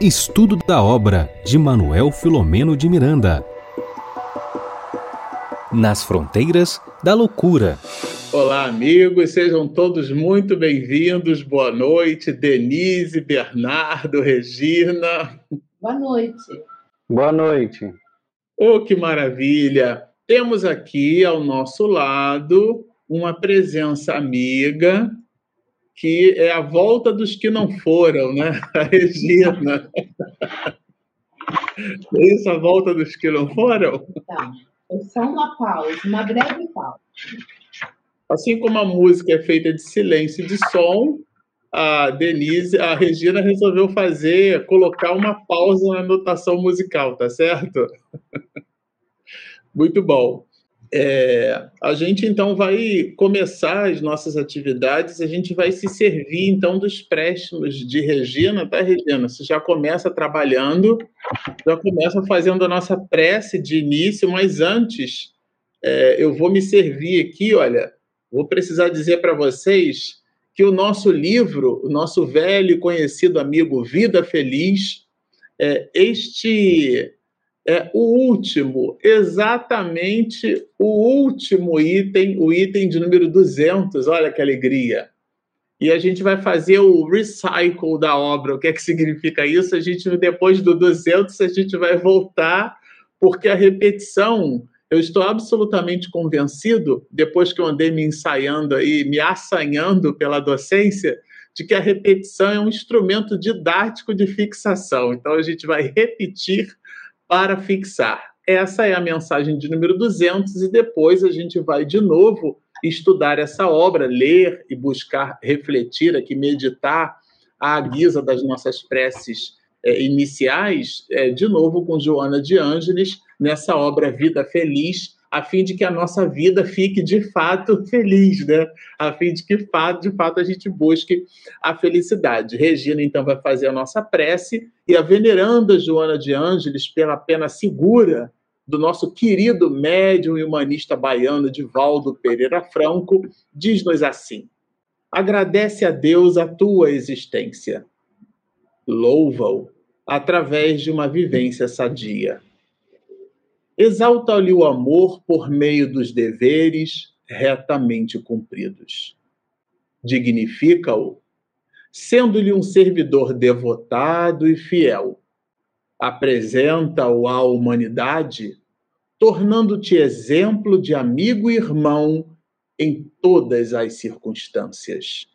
Estudo da obra de Manuel Filomeno de Miranda. Nas fronteiras da loucura. Olá, amigos, sejam todos muito bem-vindos. Boa noite, Denise, Bernardo, Regina. Boa noite. Boa noite. Oh, que maravilha! Temos aqui ao nosso lado uma presença amiga que é a volta dos que não foram, né? A Regina. É isso, a volta dos que não foram? Tá. É só uma pausa, uma breve pausa. Assim como a música é feita de silêncio e de som, a Denise, a Regina resolveu fazer, colocar uma pausa na notação musical, tá certo? Muito bom. É, a gente então vai começar as nossas atividades, a gente vai se servir então dos préstimos de Regina, tá, Regina? Você já começa trabalhando, já começa fazendo a nossa prece de início, mas antes é, eu vou me servir aqui, olha, vou precisar dizer para vocês que o nosso livro, o nosso velho e conhecido amigo Vida Feliz, é, este é o último, exatamente o último item, o item de número 200. Olha que alegria. E a gente vai fazer o recycle da obra. O que é que significa isso? A gente depois do 200 a gente vai voltar porque a repetição, eu estou absolutamente convencido, depois que eu andei me ensaiando aí, me assanhando pela docência, de que a repetição é um instrumento didático de fixação. Então a gente vai repetir para fixar. Essa é a mensagem de número 200 e depois a gente vai de novo estudar essa obra, ler e buscar refletir aqui, meditar à guisa das nossas preces é, iniciais, é, de novo com Joana de Ângeles, nessa obra Vida Feliz, a fim de que a nossa vida fique de fato feliz, né? A fim de que de fato a gente busque a felicidade. Regina então vai fazer a nossa prece e a veneranda Joana de Ângeles pela pena segura do nosso querido médium e humanista baiano Divaldo Pereira Franco, diz-nos assim: Agradece a Deus a tua existência. Louva-o através de uma vivência sadia exalta-lhe o amor por meio dos deveres retamente cumpridos. Dignifica-o, sendo-lhe um servidor devotado e fiel. Apresenta-o à humanidade, tornando-te exemplo de amigo e irmão em todas as circunstâncias.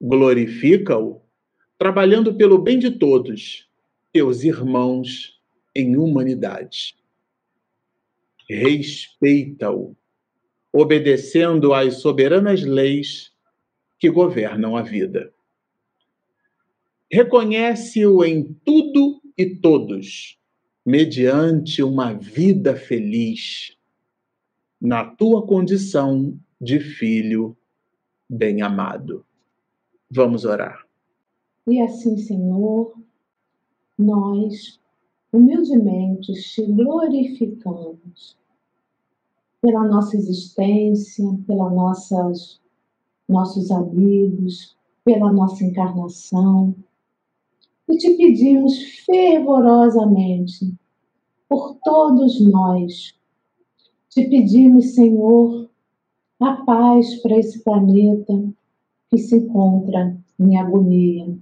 Glorifica-o, trabalhando pelo bem de todos, teus irmãos em humanidade respeita-o, obedecendo às soberanas leis que governam a vida. Reconhece-o em tudo e todos, mediante uma vida feliz, na tua condição de filho bem-amado. Vamos orar. E assim, Senhor, nós humildemente te glorificamos pela nossa existência, pela nossas nossos amigos, pela nossa encarnação. E te pedimos fervorosamente por todos nós. Te pedimos, Senhor, a paz para esse planeta que se encontra em agonia.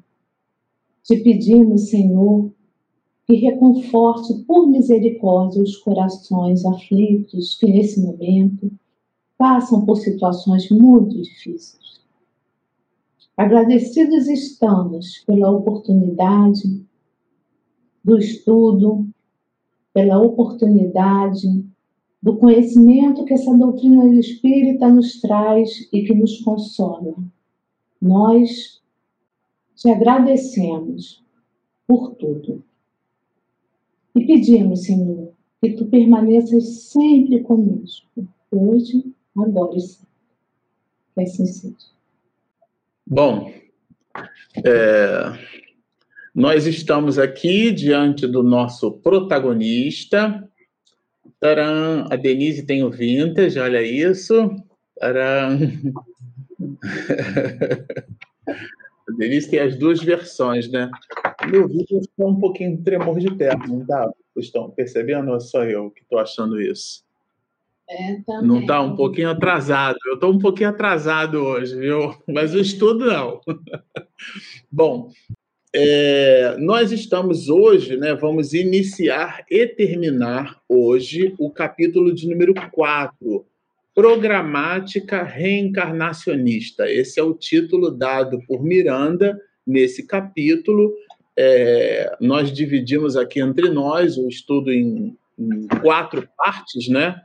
Te pedimos, Senhor, e reconforte por misericórdia os corações aflitos que nesse momento passam por situações muito difíceis. Agradecidos estamos pela oportunidade do estudo, pela oportunidade do conhecimento que essa doutrina espírita nos traz e que nos consola. Nós te agradecemos por tudo. E pedimos, Senhor, que tu permaneças sempre conosco, hoje, agora e sempre. Que assim seja. Bom, é, nós estamos aqui diante do nosso protagonista. Taran, a Denise tem o vintage, olha isso. Taran. A Denise tem as duas versões, né? Meu vídeo está um pouquinho de tremor de terra, não tá? Vocês estão percebendo ou é só eu que estou achando isso? É, também. Não está um pouquinho atrasado. Eu estou um pouquinho atrasado hoje, viu? Mas o estudo não. Bom, é, nós estamos hoje, né? Vamos iniciar e terminar hoje o capítulo de número 4, Programática Reencarnacionista. Esse é o título dado por Miranda nesse capítulo. É, nós dividimos aqui entre nós o estudo em, em quatro partes, né?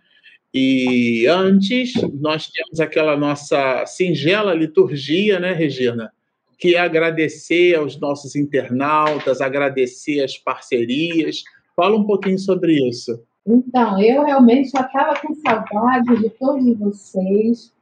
E antes, nós temos aquela nossa singela liturgia, né, Regina? Que é agradecer aos nossos internautas, agradecer as parcerias. Fala um pouquinho sobre isso. Então, eu realmente já estava com saudade de todos vocês.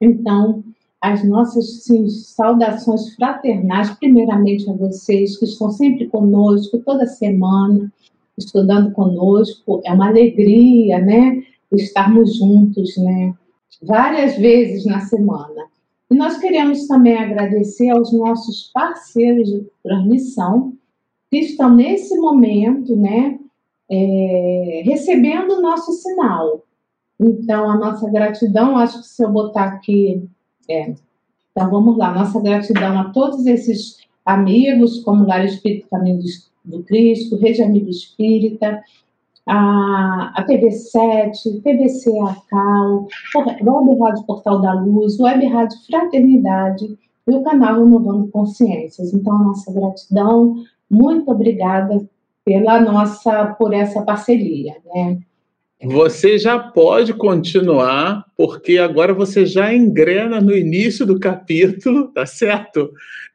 Então, as nossas sim, saudações fraternais, primeiramente a vocês que estão sempre conosco, toda semana, estudando conosco. É uma alegria, né? Estarmos juntos, né? Várias vezes na semana. E nós queremos também agradecer aos nossos parceiros de transmissão, que estão nesse momento, né? É, recebendo o nosso sinal. Então, a nossa gratidão, acho que se eu botar aqui é. Então vamos lá, nossa gratidão a todos esses amigos, como Lar Espírito Caminho do Cristo, Rede Amigo Espírita, a, a TV7, TVC Acal, Web Rádio Portal da Luz, Web Rádio Fraternidade e o canal Renovando Consciências. Então, nossa gratidão, muito obrigada pela nossa, por essa parceria, né? Você já pode continuar, porque agora você já engrena no início do capítulo, tá certo?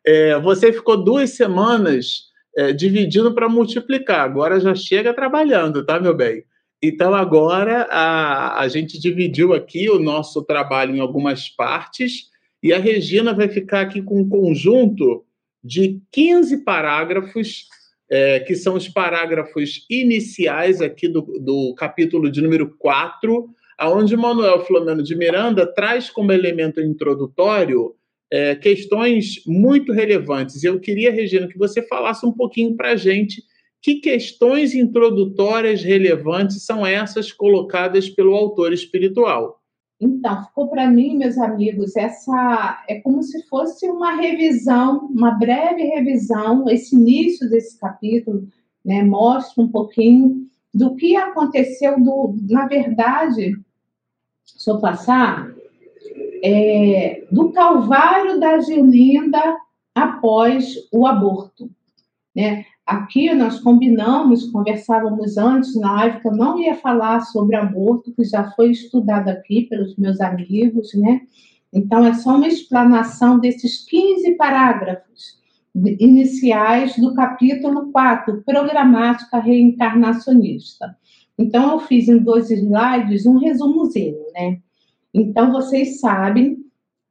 É, você ficou duas semanas é, dividindo para multiplicar, agora já chega trabalhando, tá, meu bem? Então, agora a, a gente dividiu aqui o nosso trabalho em algumas partes e a Regina vai ficar aqui com um conjunto de 15 parágrafos é, que são os parágrafos iniciais aqui do, do capítulo de número 4, aonde Manuel Flamengo de Miranda traz como elemento introdutório é, questões muito relevantes. Eu queria, Regina, que você falasse um pouquinho para a gente que questões introdutórias relevantes são essas colocadas pelo autor espiritual. Então, ficou para mim, meus amigos, essa é como se fosse uma revisão, uma breve revisão, esse início desse capítulo, né, mostra um pouquinho do que aconteceu do, na verdade, se eu passar, é, do calvário da Gelinda após o aborto, né? Aqui nós combinamos, conversávamos antes na live que eu não ia falar sobre aborto, que já foi estudado aqui pelos meus amigos, né? Então é só uma explanação desses 15 parágrafos iniciais do capítulo 4, Programática Reencarnacionista. Então eu fiz em dois slides um resumozinho, né? Então vocês sabem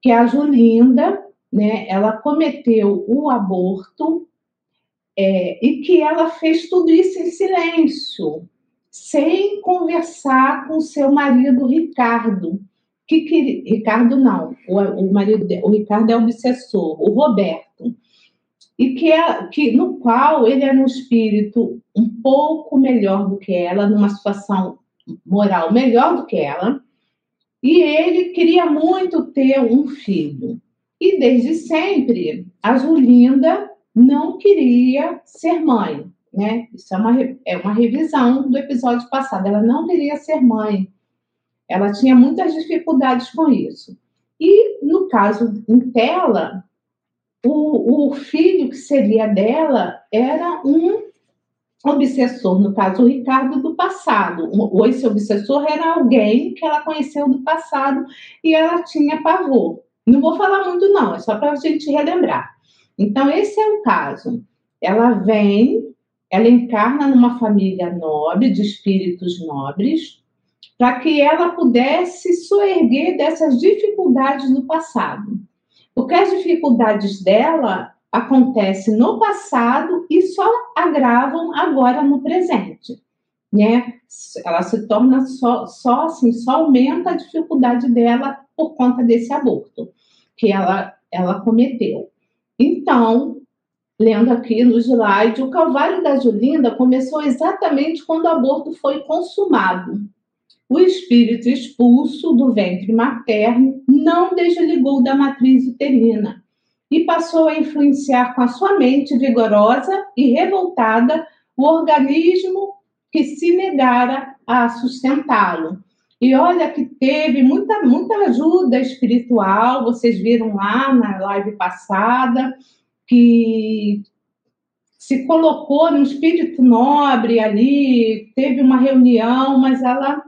que a Julinda, né, ela cometeu o aborto é, e que ela fez tudo isso em silêncio, sem conversar com seu marido Ricardo. Que, Ricardo não, o, o marido, o Ricardo é obsessor, o Roberto, e que, é, que no qual ele era um espírito um pouco melhor do que ela, numa situação moral melhor do que ela, e ele queria muito ter um filho. E desde sempre, a Julinda não queria ser mãe, né? Isso é uma, é uma revisão do episódio passado. Ela não queria ser mãe. Ela tinha muitas dificuldades com isso. E no caso em tela, o, o filho que seria dela era um obsessor, no caso o Ricardo do passado. Ou esse obsessor era alguém que ela conheceu do passado e ela tinha pavor. Não vou falar muito, não, é só para a gente relembrar. Então, esse é o caso. Ela vem, ela encarna numa família nobre, de espíritos nobres, para que ela pudesse soerguer dessas dificuldades do passado. Porque as dificuldades dela acontecem no passado e só agravam agora no presente. Né? Ela se torna só, só assim, só aumenta a dificuldade dela por conta desse aborto que ela, ela cometeu. Então, lendo aqui no slide, o Calvário da Julinda começou exatamente quando o aborto foi consumado. O espírito expulso do ventre materno não desligou da matriz uterina e passou a influenciar com a sua mente vigorosa e revoltada o organismo que se negara a sustentá-lo. E olha que teve muita, muita ajuda espiritual, vocês viram lá na live passada, que se colocou no espírito nobre ali, teve uma reunião, mas ela,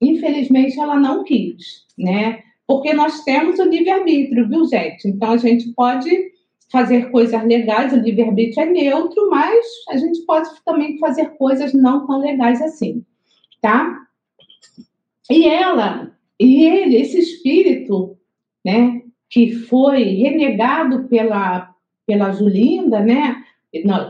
infelizmente, ela não quis, né? Porque nós temos o livre-arbítrio, viu, gente? Então a gente pode fazer coisas legais, o livre-arbítrio é neutro, mas a gente pode também fazer coisas não tão legais assim, tá? E ela, e ele, esse espírito, né, que foi renegado pela, pela Julinda, né,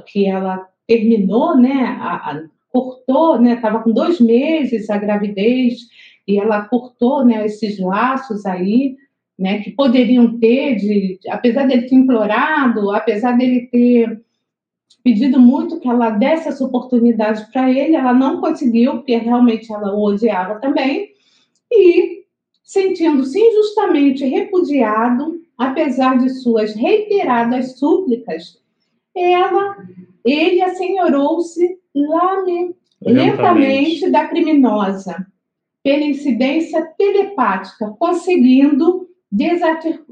que ela terminou, né, a, a, cortou, né, estava com dois meses a gravidez, e ela cortou, né, esses laços aí, né, que poderiam ter, de, apesar dele ter implorado, apesar dele ter pedido muito que ela desse essa oportunidade para ele, ela não conseguiu, porque realmente ela o odiava também, e sentindo-se injustamente repudiado, apesar de suas reiteradas súplicas, ela, ele assenhorou-se lentamente da criminosa, pela incidência telepática, conseguindo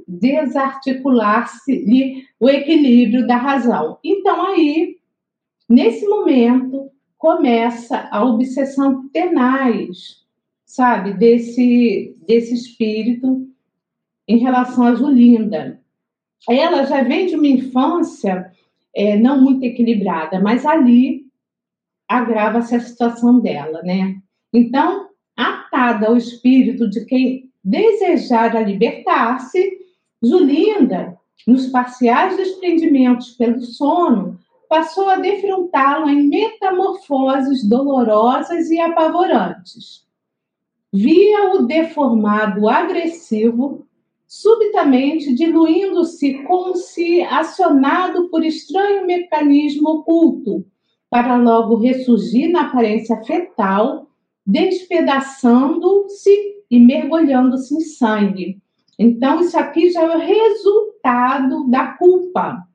desarticular-se o equilíbrio da razão. Então, aí, nesse momento, começa a obsessão tenaz, sabe, desse, desse espírito em relação a Julinda. Ela já vem de uma infância é, não muito equilibrada, mas ali agrava-se a situação dela, né? Então, atada ao espírito de quem desejara libertar-se, Julinda, nos parciais desprendimentos pelo sono, passou a defrontá-lo em metamorfoses dolorosas e apavorantes. Via-o deformado agressivo, subitamente diluindo-se como se acionado por estranho mecanismo oculto, para logo ressurgir na aparência fetal, despedaçando-se e mergulhando-se em sangue. Então, isso aqui já é o resultado da culpa.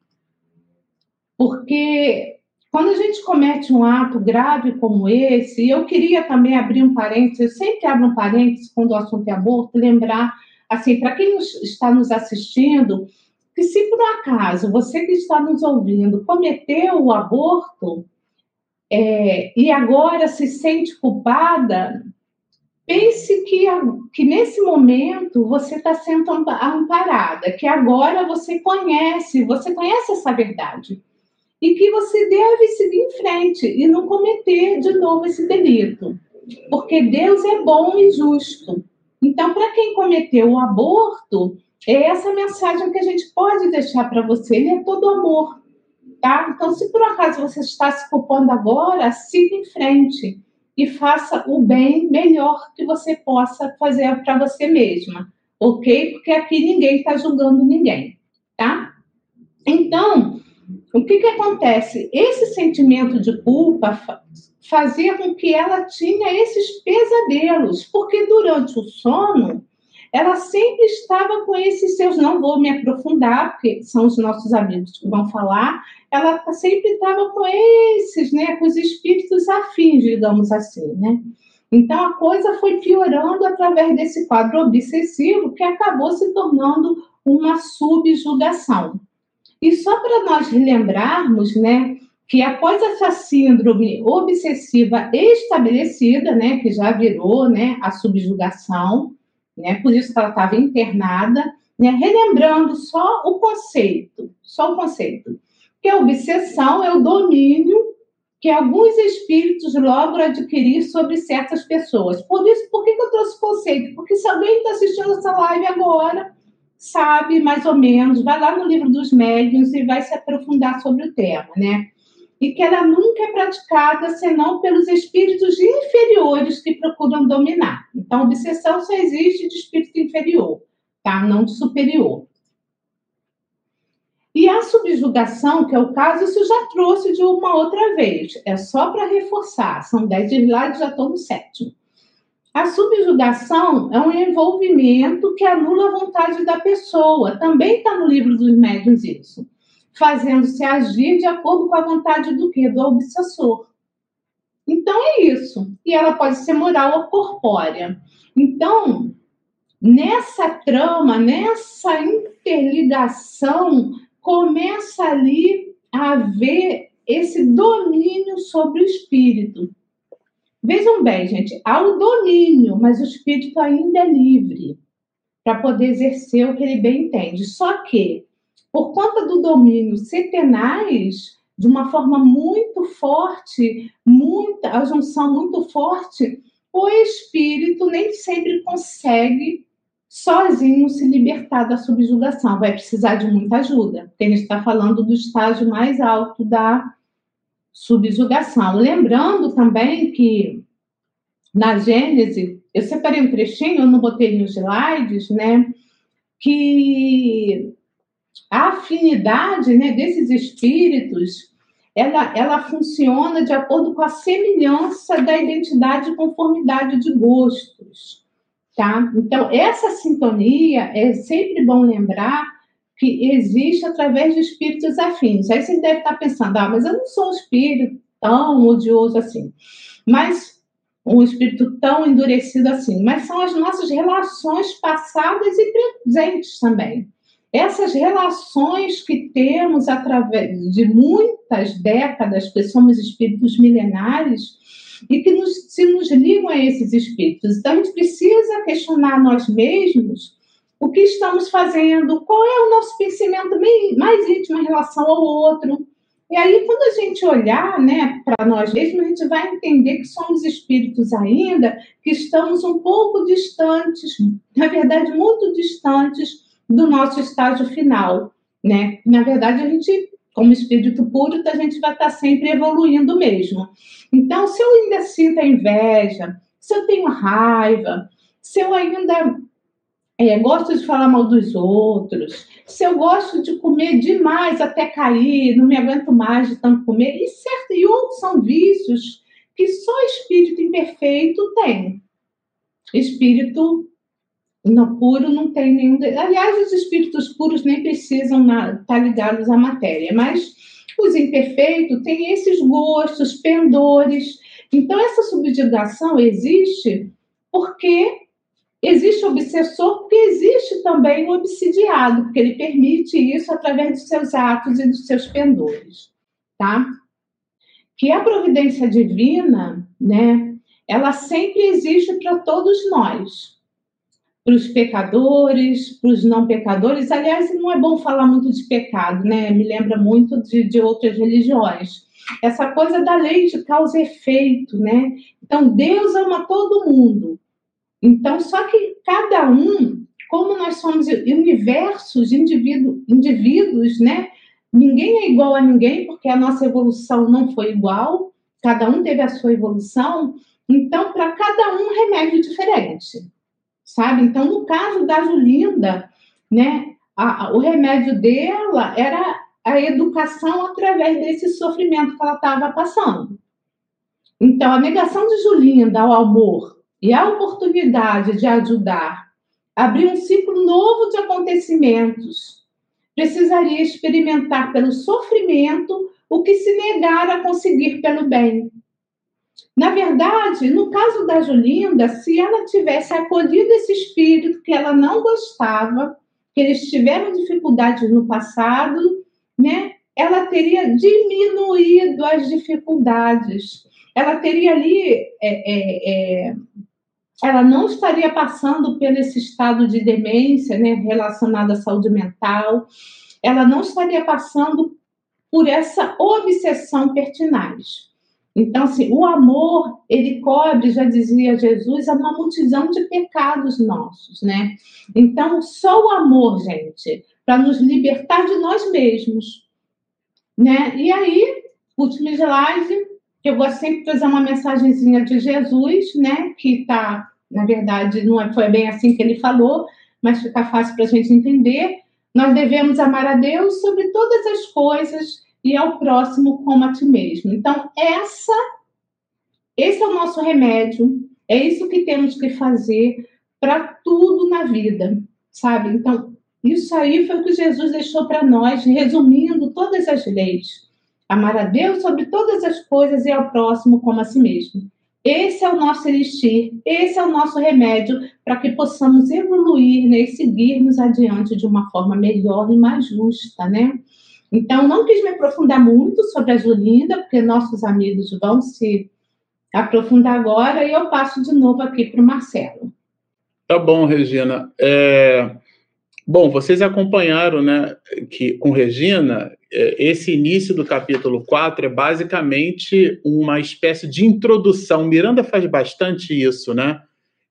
Porque quando a gente comete um ato grave como esse, eu queria também abrir um parênteses, eu sempre abro um parênteses quando o assunto é aborto, lembrar, assim, para quem está nos assistindo, que se por acaso você que está nos ouvindo cometeu o aborto é, e agora se sente culpada, pense que, que nesse momento você está sendo amparada, que agora você conhece, você conhece essa verdade. E que você deve seguir em frente e não cometer de novo esse delito. Porque Deus é bom e justo. Então, para quem cometeu o aborto, é essa mensagem que a gente pode deixar para você. Ele é todo amor. Tá? Então, se por acaso você está se culpando agora, siga em frente e faça o bem melhor que você possa fazer para você mesma, ok? Porque aqui ninguém está julgando ninguém, tá? Então, o que, que acontece? Esse sentimento de culpa fazia com que ela tinha esses pesadelos, porque durante o sono ela sempre estava com esses seus, não vou me aprofundar, porque são os nossos amigos que vão falar, ela sempre estava com esses, né, com os espíritos afins, digamos assim, né? Então a coisa foi piorando através desse quadro obsessivo que acabou se tornando uma subjugação. E só para nós relembrarmos, né, que após essa síndrome obsessiva estabelecida, né, que já virou, né, a subjugação, né, por isso que ela estava internada, né, relembrando só o conceito, só o conceito que a obsessão é o domínio que alguns espíritos logram adquirir sobre certas pessoas. Por isso, por que, que eu trouxe o conceito? Porque se alguém está assistindo essa live agora, sabe mais ou menos, vai lá no livro dos médiuns e vai se aprofundar sobre o tema, né? E que ela nunca é praticada senão pelos espíritos inferiores que procuram dominar. Então, obsessão só existe de espírito inferior, tá? Não de superior. E a subjugação, que é o caso, isso já trouxe de uma outra vez. É só para reforçar. São dez slides, já estou no sétimo. A subjugação é um envolvimento que anula a vontade da pessoa. Também está no livro dos médiuns isso. Fazendo-se agir de acordo com a vontade do quê? Do obsessor. Então é isso. E ela pode ser moral ou corpórea. Então, nessa trama, nessa interligação, começa ali a haver esse domínio sobre o espírito. Vejam bem, gente, há o domínio, mas o espírito ainda é livre para poder exercer o que ele bem entende. Só que, por conta do domínio setenais, de uma forma muito forte, muita, a junção muito forte, o espírito nem sempre consegue sozinho se libertar da subjugação. Vai precisar de muita ajuda, porque a gente está falando do estágio mais alto da subjugação. Lembrando também que na Gênese, eu separei um trechinho, eu não botei nos slides, né? Que a afinidade né, desses espíritos ela, ela funciona de acordo com a semelhança da identidade e conformidade de gostos. Tá? Então, essa sintonia é sempre bom lembrar que existe através de espíritos afins. Aí você deve estar pensando, ah, mas eu não sou um espírito tão odioso assim. Mas um espírito tão endurecido assim, mas são as nossas relações passadas e presentes também. Essas relações que temos através de muitas décadas, que somos espíritos milenares, e que nos, se nos ligam a esses espíritos. Então, a gente precisa questionar nós mesmos o que estamos fazendo, qual é o nosso pensamento mais íntimo em relação ao outro. E aí, quando a gente olhar né, para nós mesmos, a gente vai entender que somos espíritos ainda, que estamos um pouco distantes, na verdade, muito distantes do nosso estágio final, né? Na verdade, a gente, como espírito puro, a gente vai estar sempre evoluindo mesmo. Então, se eu ainda sinto a inveja, se eu tenho raiva, se eu ainda é, gosto de falar mal dos outros, se eu gosto de comer demais até cair, não me aguento mais de tanto comer, e certo, e outros são vícios que só espírito imperfeito tem. Espírito no puro não tem nenhum. Aliás, os espíritos puros nem precisam estar tá ligados à matéria, mas os imperfeitos têm esses gostos, pendores. Então, essa subjugação existe porque existe obsessor, porque existe também o obsidiado, porque ele permite isso através dos seus atos e dos seus pendores, tá? Que a providência divina, né, ela sempre existe para todos nós para os pecadores, para os não pecadores. Aliás, não é bom falar muito de pecado, né? Me lembra muito de, de outras religiões. Essa coisa da lei de causa e efeito, né? Então, Deus ama todo mundo. Então, só que cada um, como nós somos universos, indivíduo, indivíduos, né? Ninguém é igual a ninguém, porque a nossa evolução não foi igual, cada um teve a sua evolução. Então, para cada um, remédio diferente sabe? Então, no caso da Julinda, né, a, a, o remédio dela era a educação através desse sofrimento que ela estava passando. Então, a negação de Julinda ao amor e a oportunidade de ajudar abrir um ciclo novo de acontecimentos precisaria experimentar pelo sofrimento o que se negara a conseguir pelo bem. Na verdade, no caso da Julinda, se ela tivesse acolhido esse espírito que ela não gostava, que eles tiveram dificuldades no passado, né? Ela teria diminuído as dificuldades. Ela teria ali, é, é, é, ela não estaria passando por esse estado de demência, né, relacionado à saúde mental. Ela não estaria passando por essa obsessão pertinaz. Então, assim, o amor, ele cobre, já dizia Jesus, uma multidão de pecados nossos, né? Então, só o amor, gente, para nos libertar de nós mesmos, né? E aí, último slide, eu gosto sempre de trazer uma mensagenzinha de Jesus, né? Que está, na verdade, não é, foi bem assim que ele falou, mas fica fácil para a gente entender. Nós devemos amar a Deus sobre todas as coisas e ao próximo como a ti mesmo. Então, essa, esse é o nosso remédio, é isso que temos que fazer para tudo na vida, sabe? Então, isso aí foi o que Jesus deixou para nós, resumindo todas as leis. Amar a Deus sobre todas as coisas e ao próximo como a si mesmo. Esse é o nosso elixir, esse é o nosso remédio para que possamos evoluir né, e seguirmos adiante de uma forma melhor e mais justa, né? Então, não quis me aprofundar muito sobre a Julinda, porque nossos amigos vão se aprofundar agora, e eu passo de novo aqui para o Marcelo. Tá bom, Regina. É... Bom, vocês acompanharam, né, que com Regina, esse início do capítulo 4 é basicamente uma espécie de introdução. Miranda faz bastante isso, né?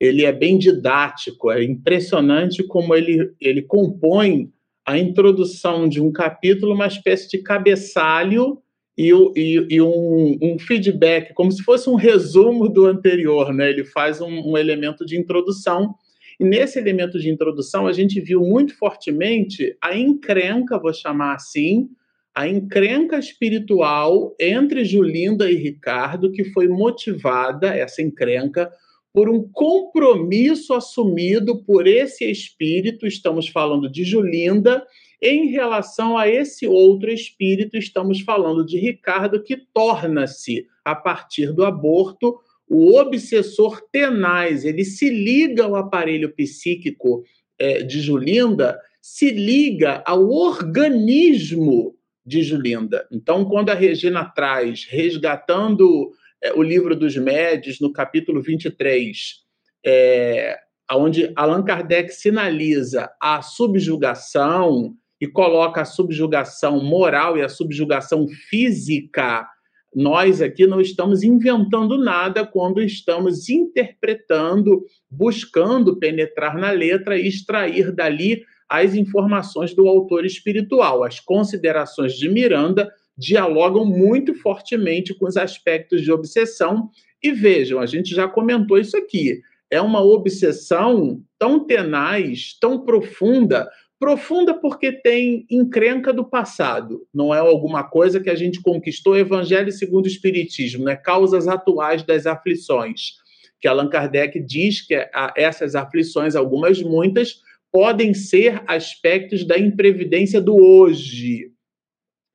Ele é bem didático, é impressionante como ele, ele compõe a introdução de um capítulo, uma espécie de cabeçalho e, e, e um, um, feedback, como se fosse um resumo do anterior, né? Ele faz um, um elemento de introdução e nesse elemento de introdução, a gente viu muito fortemente a encrenca, vou chamar assim, a encrenca espiritual entre Julinda e Ricardo, que foi motivada, essa encrenca, por um compromisso assumido por esse espírito, estamos falando de Julinda, em relação a esse outro espírito, estamos falando de Ricardo, que torna-se, a partir do aborto, o obsessor tenaz, ele se liga ao aparelho psíquico é, de Julinda, se liga ao organismo de Julinda. Então, quando a Regina traz, resgatando é, o livro dos médios, no capítulo 23, é, onde Allan Kardec sinaliza a subjugação e coloca a subjugação moral e a subjugação física nós aqui não estamos inventando nada quando estamos interpretando, buscando penetrar na letra e extrair dali as informações do autor espiritual. As considerações de Miranda dialogam muito fortemente com os aspectos de obsessão. E vejam, a gente já comentou isso aqui. É uma obsessão tão tenaz, tão profunda, Profunda porque tem encrenca do passado, não é alguma coisa que a gente conquistou. Evangelho segundo o Espiritismo, né? causas atuais das aflições. Que Allan Kardec diz que essas aflições, algumas muitas, podem ser aspectos da imprevidência do hoje,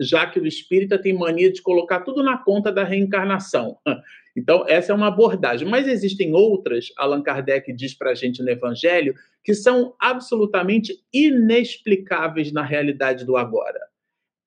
já que o espírita tem mania de colocar tudo na conta da reencarnação. Então, essa é uma abordagem. Mas existem outras, Allan Kardec diz para a gente no Evangelho, que são absolutamente inexplicáveis na realidade do agora.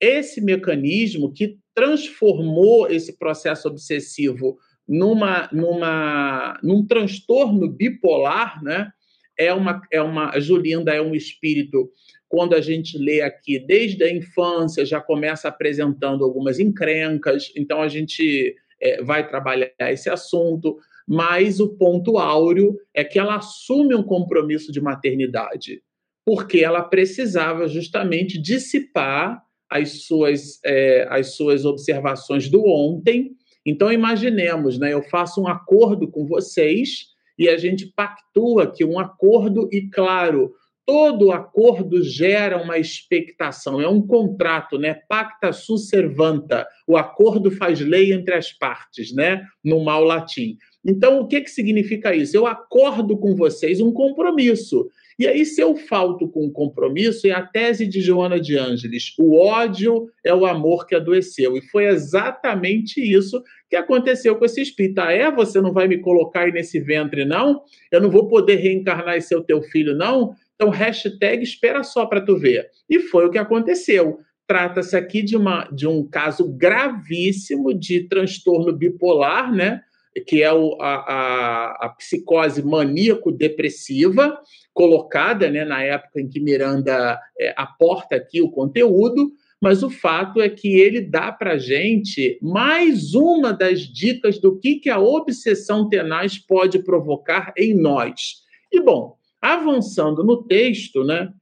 Esse mecanismo que transformou esse processo obsessivo numa, numa, num transtorno bipolar, né? É uma, é uma, Julinda é um espírito, quando a gente lê aqui, desde a infância, já começa apresentando algumas encrencas, então a gente é, vai trabalhar esse assunto, mas o ponto áureo é que ela assume um compromisso de maternidade, porque ela precisava justamente dissipar as suas, é, as suas observações do ontem. Então, imaginemos, né, eu faço um acordo com vocês e a gente pactua que um acordo, e claro, todo acordo gera uma expectação, é um contrato, né? Pacta sunt servanta. O acordo faz lei entre as partes, né? No mal latim. Então, o que, que significa isso? Eu acordo com vocês um compromisso. E aí, se eu falto com um compromisso, é a tese de Joana de Ângeles: o ódio é o amor que adoeceu. E foi exatamente isso que aconteceu com esse espírito. Ah, é? Você não vai me colocar aí nesse ventre, não? Eu não vou poder reencarnar e ser o teu filho, não? Então, hashtag espera só para tu ver. E foi o que aconteceu. Trata-se aqui de, uma, de um caso gravíssimo de transtorno bipolar, né? Que é o, a, a, a, psicose maníaco-depressiva, colocada né, na época em que Miranda é, aporta aqui o conteúdo, mas o fato é que ele dá para gente mais uma das dicas do que, que a obsessão tenaz pode provocar em nós. E, bom, Avançando no texto, né?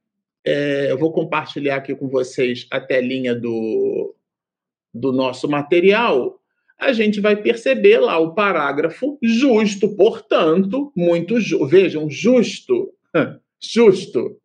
É, eu vou compartilhar aqui com vocês a telinha do, do nosso material. A gente vai perceber lá o parágrafo justo, portanto, muito ju vejam, justo, justo,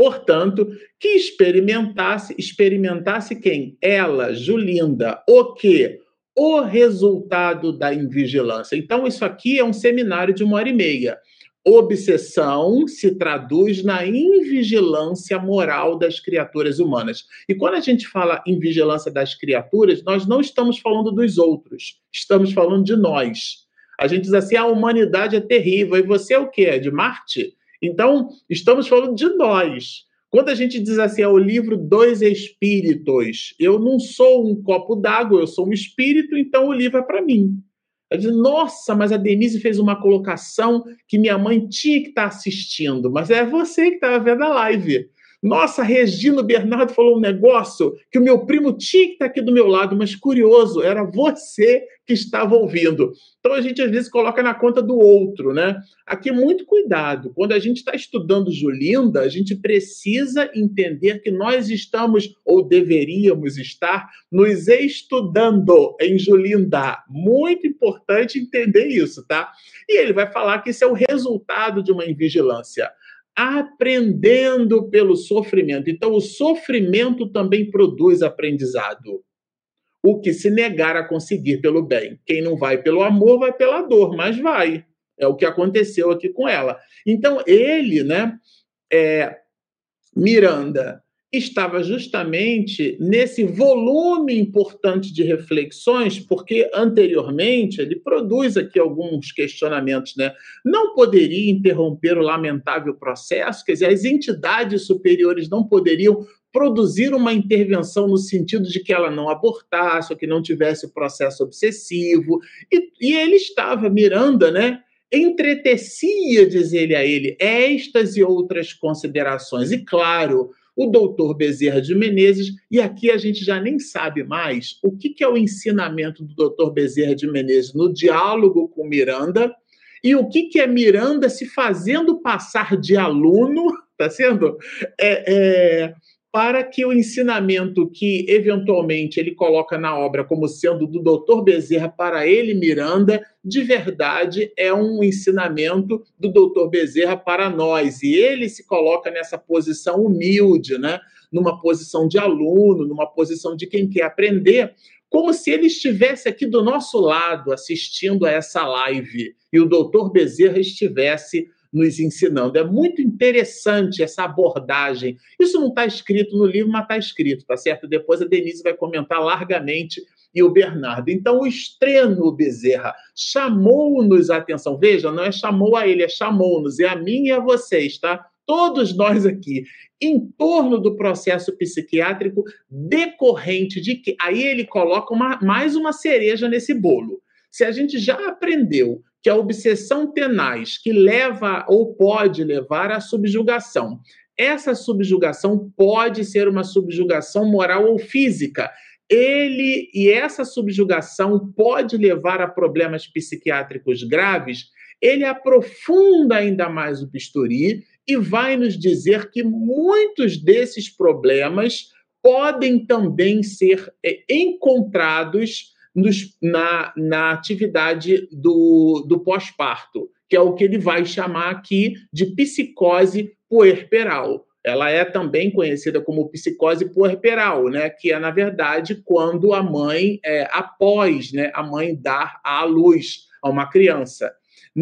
Portanto, que experimentasse, experimentasse quem? Ela, Julinda, o quê? O resultado da invigilância. Então, isso aqui é um seminário de uma hora e meia. Obsessão se traduz na invigilância moral das criaturas humanas. E quando a gente fala em vigilância das criaturas, nós não estamos falando dos outros, estamos falando de nós. A gente diz assim: a humanidade é terrível, e você é o quê? É de Marte? Então, estamos falando de nós. Quando a gente diz assim, é o livro Dois Espíritos, eu não sou um copo d'água, eu sou um espírito, então o livro é para mim. Eu diz, nossa, mas a Denise fez uma colocação que minha mãe tinha que estar tá assistindo, mas é você que estava vendo a live. Nossa, Regina Bernardo falou um negócio que o meu primo tinha que estar aqui do meu lado, mas curioso, era você que estava ouvindo. Então a gente às vezes coloca na conta do outro, né? Aqui muito cuidado. Quando a gente está estudando Julinda, a gente precisa entender que nós estamos, ou deveríamos estar, nos estudando em Julinda. Muito importante entender isso, tá? E ele vai falar que isso é o resultado de uma invigilância aprendendo pelo sofrimento. Então, o sofrimento também produz aprendizado. O que se negar a conseguir pelo bem. Quem não vai pelo amor, vai pela dor, mas vai. É o que aconteceu aqui com ela. Então, ele, né, é, Miranda, estava justamente nesse volume importante de reflexões, porque anteriormente ele produz aqui alguns questionamentos, né? Não poderia interromper o lamentável processo, quer dizer, as entidades superiores não poderiam produzir uma intervenção no sentido de que ela não abortasse, ou que não tivesse o processo obsessivo, e, e ele estava, Miranda, né? Entretecia, diz ele a ele, estas e outras considerações. E claro, o doutor Bezerra de Menezes, e aqui a gente já nem sabe mais o que, é o ensinamento do doutor Bezerra de Menezes no diálogo com Miranda, e o que, que é Miranda se fazendo passar de aluno, tá sendo? É, é, para que o ensinamento que eventualmente ele coloca na obra como sendo do Dr. Bezerra para ele, Miranda, de verdade é um ensinamento do Dr. Bezerra para nós. E ele se coloca nessa posição humilde, né? numa posição de aluno, numa posição de quem quer aprender, como se ele estivesse aqui do nosso lado assistindo a essa live e o Dr. Bezerra estivesse nos ensinando. É muito interessante essa abordagem. Isso não está escrito no livro, mas está escrito, tá certo? Depois a Denise vai comentar largamente e o Bernardo. Então, o estreno Bezerra chamou-nos a atenção. Veja, não é chamou a ele, é chamou-nos, é a mim e a vocês, tá? Todos nós aqui, em torno do processo psiquiátrico decorrente de que. Aí ele coloca uma, mais uma cereja nesse bolo. Se a gente já aprendeu que a obsessão tenaz que leva ou pode levar à subjugação. Essa subjugação pode ser uma subjugação moral ou física. Ele e essa subjugação pode levar a problemas psiquiátricos graves. Ele aprofunda ainda mais o bisturi e vai nos dizer que muitos desses problemas podem também ser é, encontrados nos, na, na atividade do, do pós-parto, que é o que ele vai chamar aqui de psicose puerperal. Ela é também conhecida como psicose puerperal, né? que é, na verdade, quando a mãe, é, após né, a mãe dar à luz a uma criança.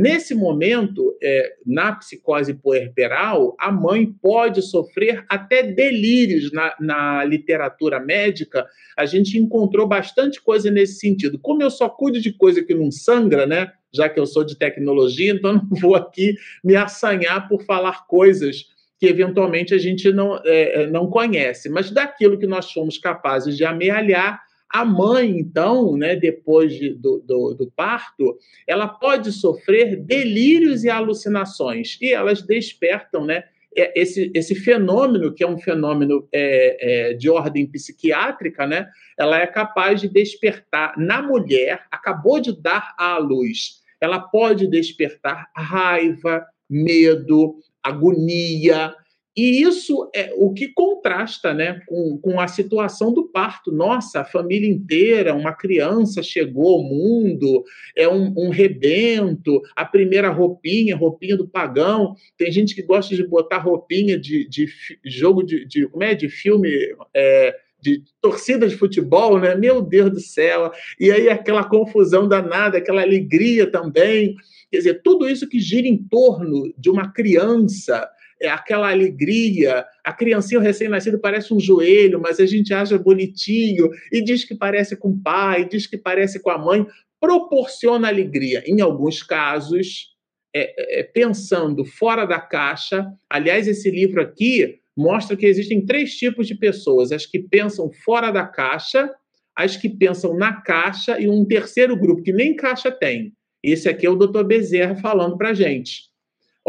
Nesse momento, é, na psicose puerperal, a mãe pode sofrer até delírios. Na, na literatura médica, a gente encontrou bastante coisa nesse sentido. Como eu só cuido de coisa que não sangra, né? Já que eu sou de tecnologia, então não vou aqui me assanhar por falar coisas que eventualmente a gente não, é, é não conhece, mas daquilo que nós fomos capazes de amealhar, a mãe, então, né, depois de, do, do, do, parto, ela pode sofrer delírios e alucinações, e elas despertam né, esse, esse fenômeno, que é um fenômeno é, é, de ordem psiquiátrica, né, ela é capaz de despertar na mulher, acabou de dar à luz, ela pode despertar raiva, medo, agonia, e isso é o que contrasta né, com, com a situação do parto. Nossa, a família inteira, uma criança chegou ao mundo, é um, um rebento, a primeira roupinha, roupinha do pagão. Tem gente que gosta de botar roupinha de, de jogo de, de, como é, de filme. É, de torcida de futebol, né? Meu Deus do céu! E aí aquela confusão danada, aquela alegria também. Quer dizer, tudo isso que gira em torno de uma criança, é aquela alegria. A criancinha recém-nascido parece um joelho, mas a gente acha bonitinho e diz que parece com o pai, diz que parece com a mãe. Proporciona alegria. Em alguns casos, é, é, pensando fora da caixa. Aliás, esse livro aqui mostra que existem três tipos de pessoas: as que pensam fora da caixa, as que pensam na caixa e um terceiro grupo que nem caixa tem. Esse aqui é o Dr. Bezerra falando para gente.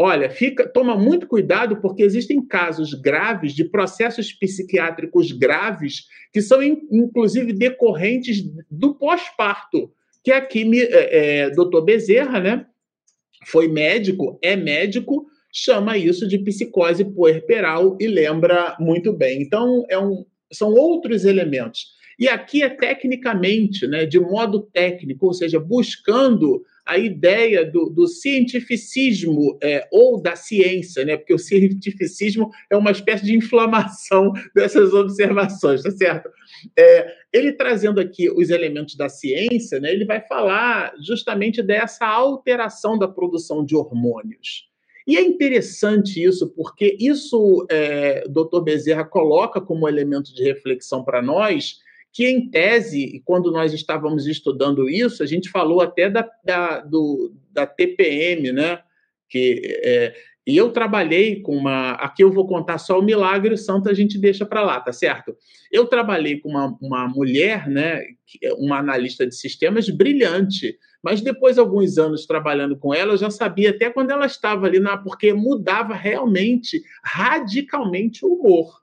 Olha, fica, toma muito cuidado porque existem casos graves de processos psiquiátricos graves que são inclusive decorrentes do pós-parto. Que aqui, é, é, doutor Bezerra, né, foi médico, é médico, chama isso de psicose puerperal e lembra muito bem. Então, é um, são outros elementos. E aqui é tecnicamente, né, de modo técnico, ou seja, buscando a ideia do, do cientificismo é, ou da ciência, né? Porque o cientificismo é uma espécie de inflamação dessas observações, tá certo? É, ele trazendo aqui os elementos da ciência, né? Ele vai falar justamente dessa alteração da produção de hormônios. E é interessante isso, porque isso é, o Dr. Bezerra coloca como elemento de reflexão para nós que em tese, quando nós estávamos estudando isso, a gente falou até da, da, do, da TPM, né? Que, é, e eu trabalhei com uma. Aqui eu vou contar só o milagre, o santo a gente deixa para lá, tá certo? Eu trabalhei com uma, uma mulher, né? É uma analista de sistemas brilhante, mas depois de alguns anos trabalhando com ela, eu já sabia até quando ela estava ali, na, porque mudava realmente, radicalmente o humor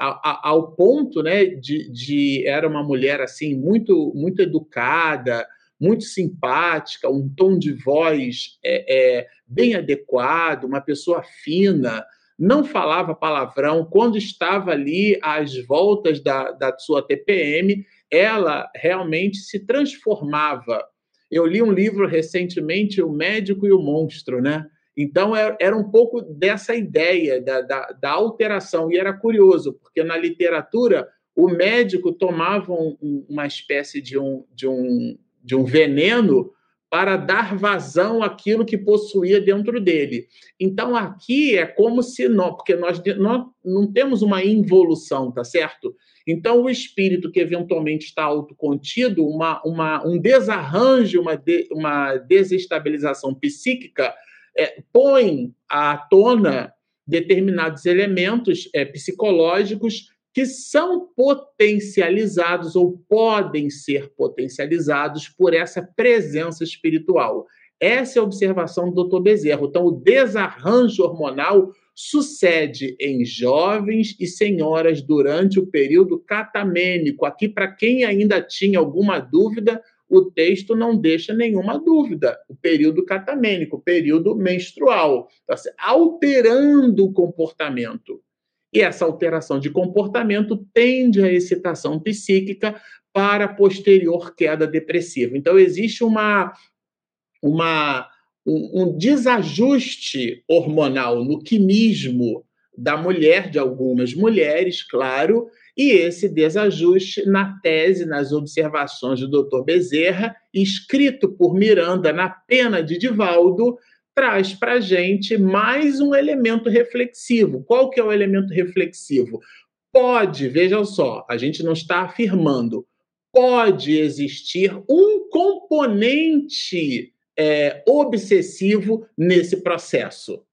ao ponto né, de, de era uma mulher assim muito muito educada, muito simpática, um tom de voz é, é, bem adequado, uma pessoa fina, não falava palavrão. Quando estava ali às voltas da, da sua TPM, ela realmente se transformava. Eu li um livro recentemente, O Médico e o Monstro, né? Então, é, era um pouco dessa ideia da, da, da alteração. E era curioso, porque na literatura, o médico tomava um, uma espécie de um, de, um, de um veneno para dar vazão àquilo que possuía dentro dele. Então, aqui é como se nós, porque nós, nós não temos uma involução, tá certo? Então, o espírito que eventualmente está autocontido, uma, uma, um desarranjo, uma, de, uma desestabilização psíquica, é, põe à tona determinados elementos é, psicológicos que são potencializados ou podem ser potencializados por essa presença espiritual. Essa é a observação do Dr. Bezerro. Então, o desarranjo hormonal sucede em jovens e senhoras durante o período catamênico. Aqui, para quem ainda tinha alguma dúvida, o texto não deixa nenhuma dúvida. O período catamênico, o período menstrual, tá alterando o comportamento. E essa alteração de comportamento tende à excitação psíquica para posterior queda depressiva. Então, existe uma, uma, um, um desajuste hormonal no quimismo da mulher, de algumas mulheres, claro, e esse desajuste, na tese, nas observações do Dr. Bezerra, escrito por Miranda na pena de Divaldo, traz para a gente mais um elemento reflexivo. Qual que é o elemento reflexivo? Pode, vejam só, a gente não está afirmando, pode existir um componente é, obsessivo nesse processo.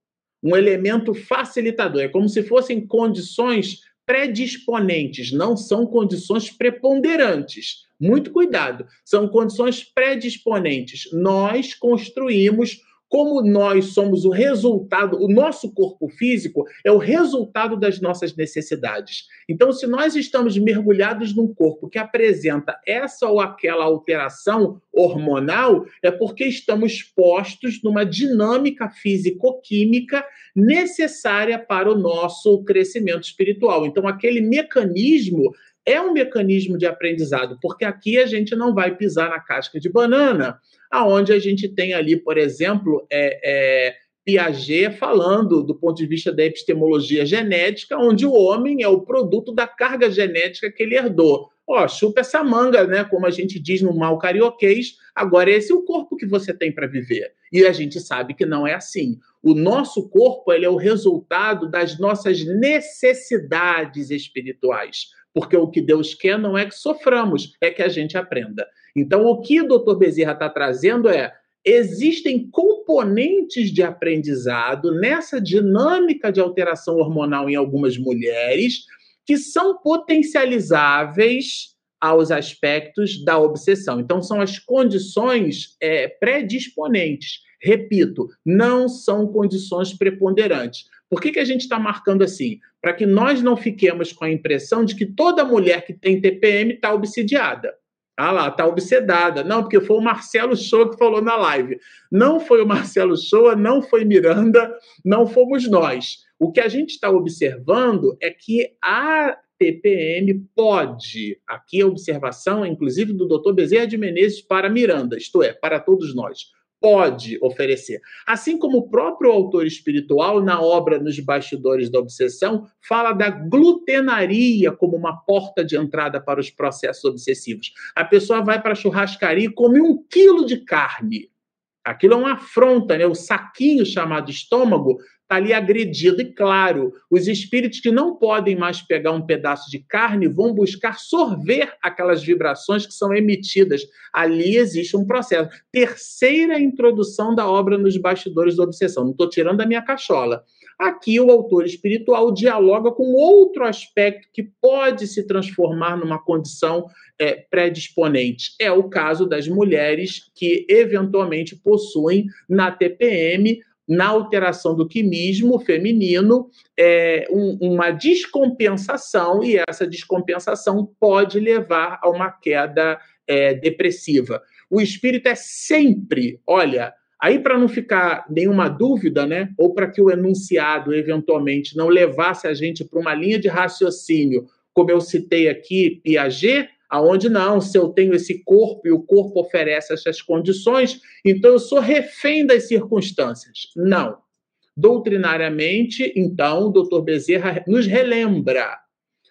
Um elemento facilitador. É como se fossem condições predisponentes, não são condições preponderantes. Muito cuidado, são condições predisponentes. Nós construímos como nós somos o resultado, o nosso corpo físico é o resultado das nossas necessidades. Então, se nós estamos mergulhados num corpo que apresenta essa ou aquela alteração hormonal, é porque estamos postos numa dinâmica físico-química necessária para o nosso crescimento espiritual. Então, aquele mecanismo é um mecanismo de aprendizado, porque aqui a gente não vai pisar na casca de banana, aonde a gente tem ali, por exemplo, é, é, Piaget falando do ponto de vista da epistemologia genética, onde o homem é o produto da carga genética que ele herdou. Ó, chupa essa manga, né? Como a gente diz no mal carioquês, agora esse é o corpo que você tem para viver. E a gente sabe que não é assim. O nosso corpo ele é o resultado das nossas necessidades espirituais porque o que Deus quer não é que soframos, é que a gente aprenda. Então, o que o Dr. Bezerra está trazendo é: existem componentes de aprendizado nessa dinâmica de alteração hormonal em algumas mulheres que são potencializáveis aos aspectos da obsessão. Então, são as condições é, predisponentes. Repito, não são condições preponderantes. Por que, que a gente está marcando assim? Para que nós não fiquemos com a impressão de que toda mulher que tem TPM está obsidiada. Ah lá, está obsedada. Não, porque foi o Marcelo Show que falou na live. Não foi o Marcelo Show, não foi Miranda, não fomos nós. O que a gente está observando é que a TPM pode, aqui a observação, inclusive do Dr. Bezerra de Menezes para Miranda, isto é, para todos nós pode oferecer. Assim como o próprio autor espiritual, na obra Nos Bastidores da Obsessão, fala da glutenaria como uma porta de entrada para os processos obsessivos. A pessoa vai para a churrascaria e come um quilo de carne. Aquilo é uma afronta, né? O saquinho chamado estômago está ali agredido. E claro, os espíritos que não podem mais pegar um pedaço de carne vão buscar sorver aquelas vibrações que são emitidas. Ali existe um processo. Terceira introdução da obra nos bastidores da obsessão. Não estou tirando da minha cachola. Aqui o autor espiritual dialoga com outro aspecto que pode se transformar numa condição é, predisponente. É o caso das mulheres que eventualmente possuem na TPM na alteração do quimismo feminino é, um, uma descompensação, e essa descompensação pode levar a uma queda é, depressiva. O espírito é sempre, olha, aí para não ficar nenhuma dúvida, né, ou para que o enunciado eventualmente não levasse a gente para uma linha de raciocínio, como eu citei aqui, Piaget, aonde não, se eu tenho esse corpo e o corpo oferece essas condições, então eu sou refém das circunstâncias. Não. Doutrinariamente, então, o doutor Bezerra nos relembra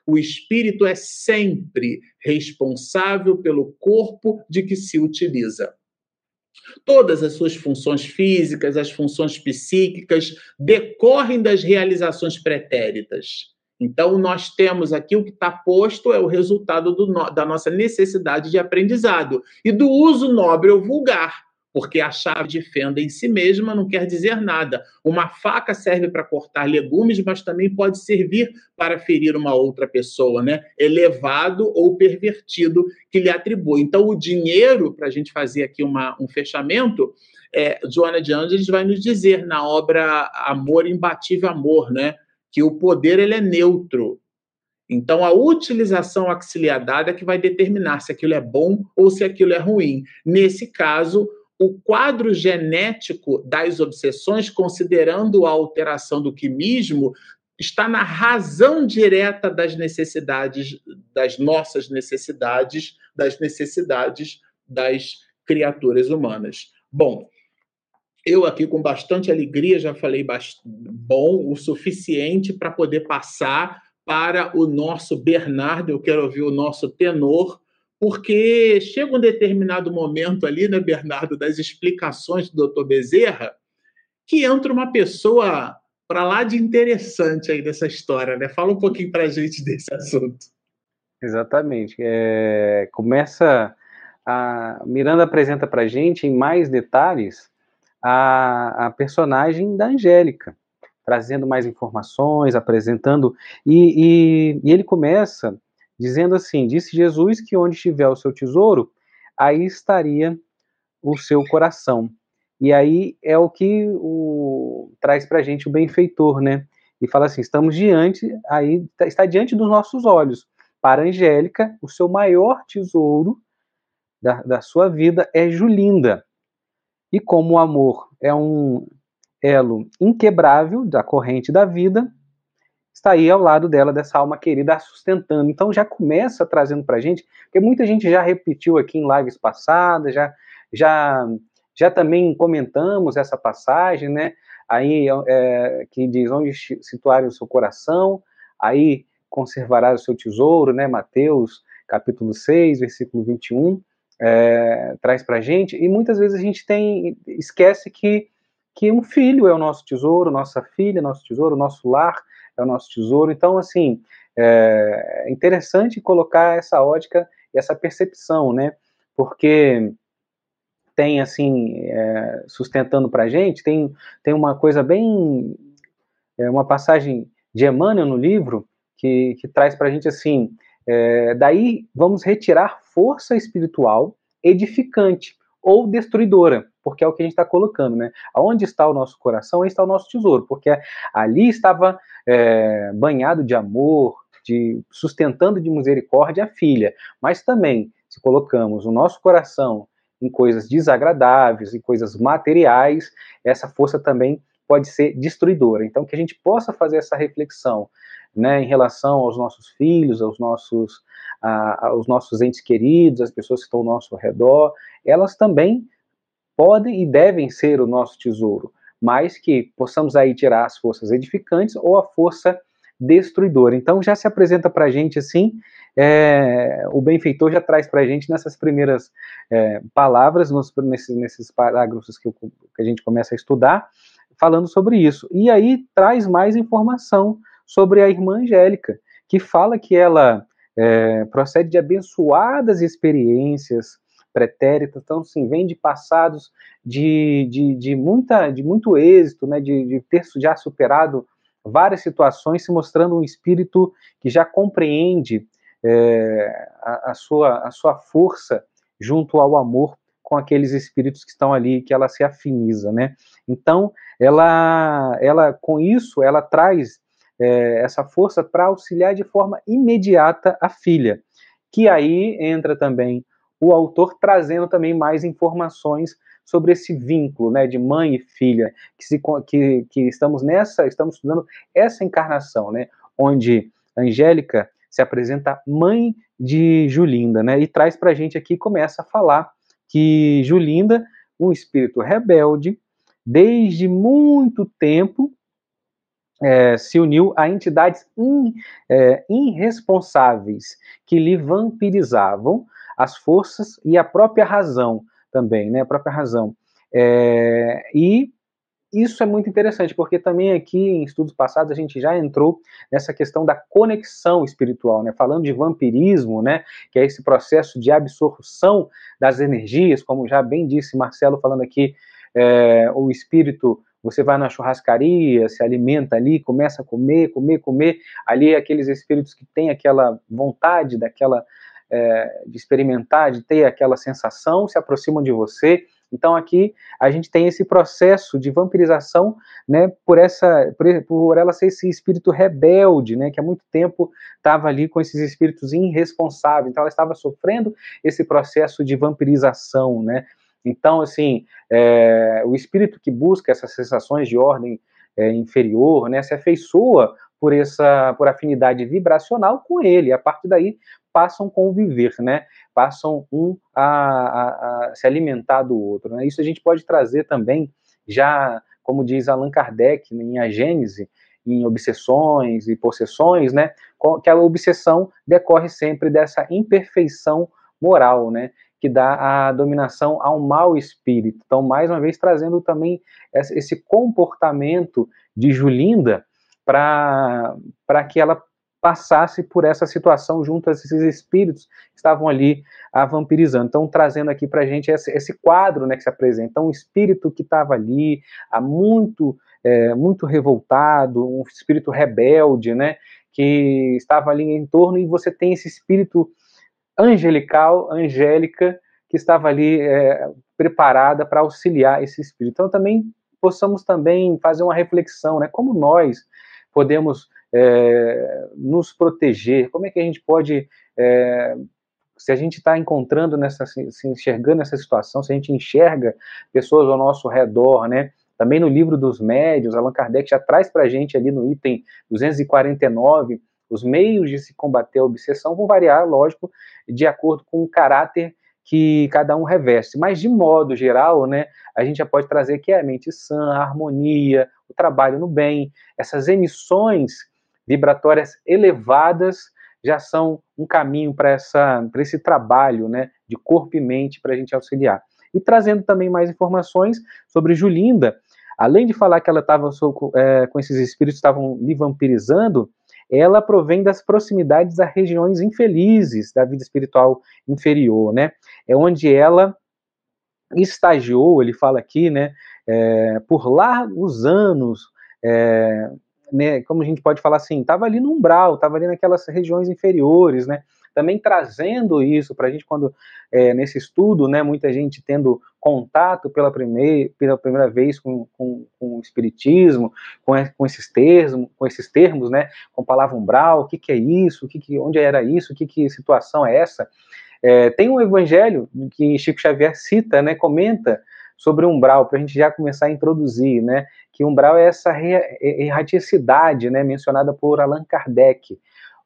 o espírito é sempre responsável pelo corpo de que se utiliza. Todas as suas funções físicas, as funções psíquicas, decorrem das realizações pretéritas. Então, nós temos aqui o que está posto é o resultado do, da nossa necessidade de aprendizado e do uso nobre ou vulgar, porque a chave de fenda em si mesma não quer dizer nada. Uma faca serve para cortar legumes, mas também pode servir para ferir uma outra pessoa, né? Elevado ou pervertido que lhe atribui. Então, o dinheiro, para a gente fazer aqui uma, um fechamento, é, Joana de Angeles vai nos dizer na obra Amor Imbatível Amor, né? Que o poder ele é neutro. Então, a utilização auxiliadada é que vai determinar se aquilo é bom ou se aquilo é ruim. Nesse caso, o quadro genético das obsessões, considerando a alteração do quimismo, está na razão direta das necessidades, das nossas necessidades, das necessidades das criaturas humanas. Bom, eu aqui com bastante alegria já falei bom o suficiente para poder passar para o nosso Bernardo, eu quero ouvir o nosso tenor, porque chega um determinado momento ali, né, Bernardo, das explicações do Dr. Bezerra, que entra uma pessoa para lá de interessante aí dessa história, né? Fala um pouquinho para a gente desse assunto. Exatamente. É, começa a Miranda apresenta para gente em mais detalhes a, a personagem da Angélica, trazendo mais informações, apresentando. E, e, e ele começa dizendo assim: Disse Jesus que onde estiver o seu tesouro, aí estaria o seu coração. E aí é o que o, traz para a gente o benfeitor, né? E fala assim: estamos diante, aí tá, está diante dos nossos olhos. Para Angélica, o seu maior tesouro da, da sua vida é Julinda. E como o amor é um elo inquebrável da corrente da vida, está aí ao lado dela, dessa alma querida, a sustentando. Então já começa trazendo para a gente, porque muita gente já repetiu aqui em lives passadas, já, já, já também comentamos essa passagem, né? Aí é, que diz onde situar o seu coração, aí conservarás o seu tesouro, né? Mateus capítulo 6, versículo 21, é, traz para a gente, e muitas vezes a gente tem, esquece que, que um filho é o nosso tesouro, nossa filha é nosso tesouro, nosso lar, é o nosso tesouro. Então, assim, é interessante colocar essa ótica e essa percepção, né? Porque tem, assim, é, sustentando para a gente, tem, tem uma coisa bem. É, uma passagem de Emmanuel no livro que, que traz para a gente assim: é, daí vamos retirar força espiritual edificante ou destruidora, porque é o que a gente está colocando, né? Aonde está o nosso coração, aí está o nosso tesouro, porque ali estava é, banhado de amor, de sustentando de misericórdia a filha, mas também se colocamos o nosso coração em coisas desagradáveis, em coisas materiais, essa força também pode ser destruidora. Então, que a gente possa fazer essa reflexão, né, em relação aos nossos filhos, aos nossos, a, aos nossos entes queridos, as pessoas que estão ao nosso redor, elas também podem e devem ser o nosso tesouro, mas que possamos aí tirar as forças edificantes ou a força destruidora. Então já se apresenta para a gente assim, é, o benfeitor já traz para a gente nessas primeiras é, palavras, nos, nesses, nesses parágrafos que, que a gente começa a estudar, falando sobre isso. E aí traz mais informação sobre a irmã Angélica, que fala que ela é, procede de abençoadas experiências pretéritas, então, sim, vem de passados de, de, de, muita, de muito êxito, né, de, de ter já superado várias situações, se mostrando um espírito que já compreende é, a, a, sua, a sua força junto ao amor com aqueles espíritos que estão ali, que ela se afiniza, né? Então, ela, ela com isso, ela traz é, essa força para auxiliar de forma imediata a filha, que aí entra também o autor trazendo também mais informações sobre esse vínculo, né, de mãe e filha, que, se, que, que estamos nessa, estamos estudando essa encarnação, né, onde Angélica se apresenta mãe de Julinda, né, e traz para a gente aqui, começa a falar que Julinda, um espírito rebelde, desde muito tempo, é, se uniu a entidades in, é, irresponsáveis que lhe vampirizavam as forças e a própria razão também, né? A própria razão. É, e isso é muito interessante, porque também aqui em estudos passados a gente já entrou nessa questão da conexão espiritual, né? Falando de vampirismo, né? Que é esse processo de absorção das energias, como já bem disse Marcelo falando aqui, é, o espírito você vai na churrascaria, se alimenta ali, começa a comer, comer, comer. Ali aqueles espíritos que têm aquela vontade, daquela é, de experimentar, de ter aquela sensação, se aproximam de você. Então aqui a gente tem esse processo de vampirização, né, por essa, por, por ela ser esse espírito rebelde, né, que há muito tempo estava ali com esses espíritos irresponsáveis. Então ela estava sofrendo esse processo de vampirização, né. Então assim, é, o espírito que busca essas sensações de ordem é, inferior, né, se afeiçoa por essa por afinidade vibracional com ele. A partir daí passam a conviver, né? Passam um a, a, a se alimentar do outro. Né? Isso a gente pode trazer também, já como diz Allan Kardec em A Gênese, em obsessões e possessões, né? Que a obsessão decorre sempre dessa imperfeição moral, né? Que dá a dominação ao mau espírito. Então, mais uma vez, trazendo também esse comportamento de Julinda para que ela passasse por essa situação junto a esses espíritos que estavam ali a vampirizando. Então, trazendo aqui para a gente esse, esse, quadro né, que se apresenta. Então, um espírito que estava ali, há muito, é, muito revoltado, um espírito rebelde, né, que estava ali em torno, e você tem esse espírito angelical, angélica, que estava ali é, preparada para auxiliar esse espírito. Então também possamos também fazer uma reflexão, né? Como nós podemos é, nos proteger? Como é que a gente pode é, se a gente está encontrando nessa, se enxergando nessa situação, se a gente enxerga pessoas ao nosso redor, né? Também no livro dos médios, Allan Kardec já traz para a gente ali no item 249, os meios de se combater a obsessão vão variar, lógico, de acordo com o caráter que cada um reveste. Mas, de modo geral, né, a gente já pode trazer que é a mente sã, a harmonia, o trabalho no bem, essas emissões vibratórias elevadas já são um caminho para esse trabalho né, de corpo e mente para a gente auxiliar. E trazendo também mais informações sobre Julinda, além de falar que ela estava é, com esses espíritos estavam lhe vampirizando, ela provém das proximidades a regiões infelizes da vida espiritual inferior, né? É onde ela estagiou, ele fala aqui, né? É, por largos anos, é, né, como a gente pode falar assim, estava ali no umbral, estava ali naquelas regiões inferiores, né? Também trazendo isso para a gente quando é, nesse estudo, né, muita gente tendo contato pela primeira, pela primeira vez com, com, com o espiritismo, com, com, esses termos, com esses termos, né, com palavra umbral, o que, que é isso, o que, que onde era isso, o que, que situação é essa? É, tem um evangelho que Chico Xavier cita, né, comenta sobre umbral, para a gente já começar a introduzir, né? Que umbral é essa erraticidade, né? Mencionada por Allan Kardec,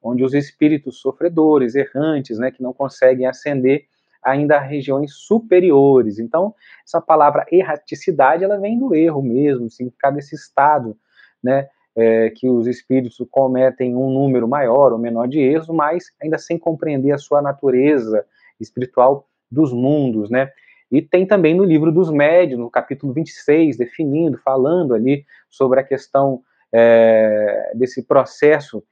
onde os espíritos sofredores, errantes, né? Que não conseguem ascender ainda a regiões superiores. Então, essa palavra erraticidade, ela vem do erro mesmo, significado desse estado, né? É, que os espíritos cometem um número maior ou menor de erros, mas ainda sem compreender a sua natureza espiritual dos mundos, né? E tem também no livro dos médios, no capítulo 26, definindo, falando ali sobre a questão é, desse processo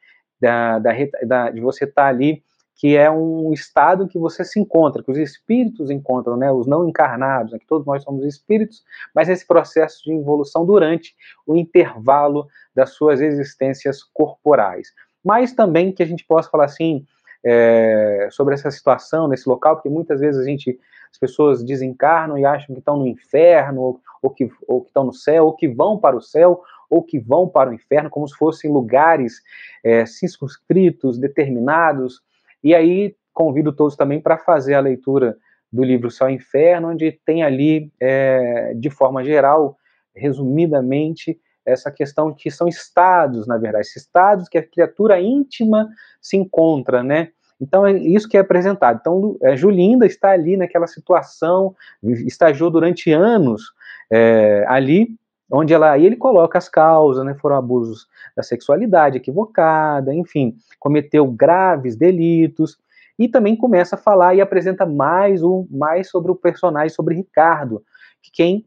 da, da, da, de você estar tá ali, que é um estado que você se encontra, que os espíritos encontram, né, os não encarnados, né, que todos nós somos espíritos, mas esse processo de evolução durante o intervalo das suas existências corporais. Mas também que a gente possa falar assim, é, sobre essa situação nesse local, porque muitas vezes a gente as pessoas desencarnam e acham que estão no inferno, ou, ou, que, ou que estão no céu, ou que vão para o céu, ou que vão para o inferno, como se fossem lugares é, circunscritos, determinados. E aí convido todos também para fazer a leitura do livro Céu e Inferno, onde tem ali, é, de forma geral, resumidamente, essa questão que são estados, na verdade, esses estados que a criatura íntima se encontra, né? Então é isso que é apresentado. Então é, Julinda está ali naquela situação, estagiou durante anos é, ali, onde ela aí ele coloca as causas, né? Foram abusos da sexualidade equivocada, enfim, cometeu graves delitos e também começa a falar e apresenta mais um mais sobre o personagem sobre Ricardo, que quem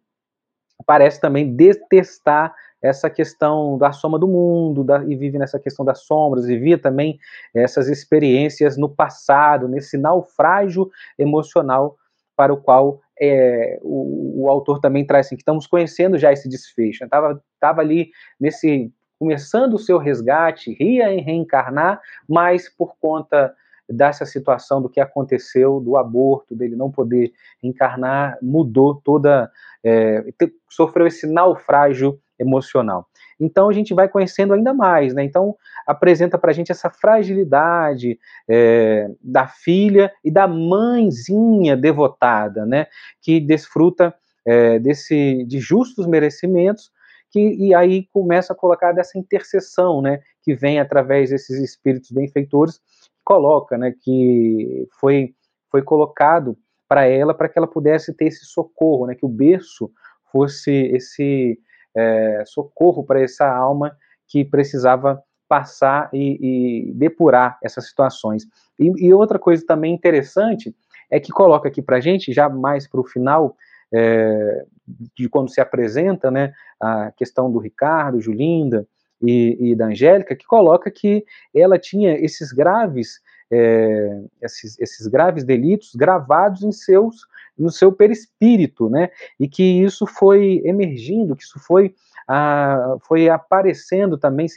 parece também detestar essa questão da soma do mundo, da, e vive nessa questão das sombras, vivia também essas experiências no passado, nesse naufrágio emocional para o qual é, o, o, autor também traz assim, que estamos conhecendo já esse desfecho. Estava tava ali nesse começando o seu resgate, ria em reencarnar, mas por conta dessa situação do que aconteceu, do aborto, dele não poder encarnar, mudou toda, é, sofreu esse naufrágio emocional. Então a gente vai conhecendo ainda mais, né? Então apresenta para a gente essa fragilidade é, da filha e da mãezinha devotada, né? Que desfruta é, desse de justos merecimentos que e aí começa a colocar dessa intercessão, né? Que vem através desses espíritos benfeitores, coloca, né? Que foi foi colocado para ela para que ela pudesse ter esse socorro, né? Que o berço fosse esse é, socorro para essa alma que precisava passar e, e depurar essas situações. E, e, outra coisa também interessante é que coloca aqui para a gente, já mais para o final, é, de quando se apresenta né, a questão do Ricardo, Julinda e, e da Angélica, que coloca que ela tinha esses graves, é, esses, esses graves delitos gravados em seus no seu perispírito, né? E que isso foi emergindo, que isso foi, ah, foi aparecendo também,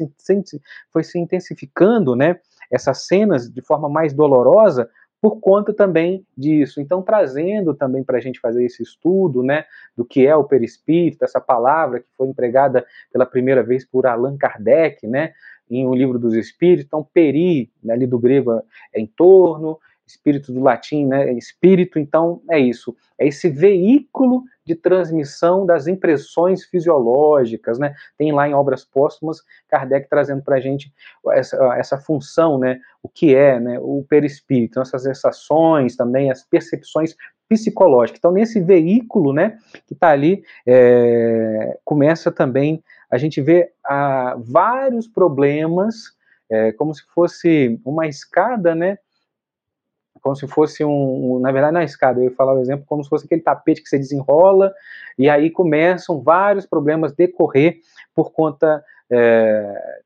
foi se intensificando, né? Essas cenas de forma mais dolorosa por conta também disso. Então, trazendo também para a gente fazer esse estudo, né, do que é o perispírito, essa palavra que foi empregada pela primeira vez por Allan Kardec, né, em O Livro dos Espíritos. Então, peri, né, ali do grego é em torno, espírito do latim, né, espírito, então é isso, é esse veículo de transmissão das impressões fisiológicas, né, tem lá em Obras Póstumas, Kardec trazendo para a gente essa, essa função, né, o que é, né, o perispírito, essas sensações também, as percepções psicológicas, então nesse veículo, né, que está ali, é, começa também, a gente vê ah, vários problemas, é, como se fosse uma escada, né, como se fosse um, na verdade, na escada, eu ia falar o exemplo, como se fosse aquele tapete que você desenrola, e aí começam vários problemas decorrer por conta é,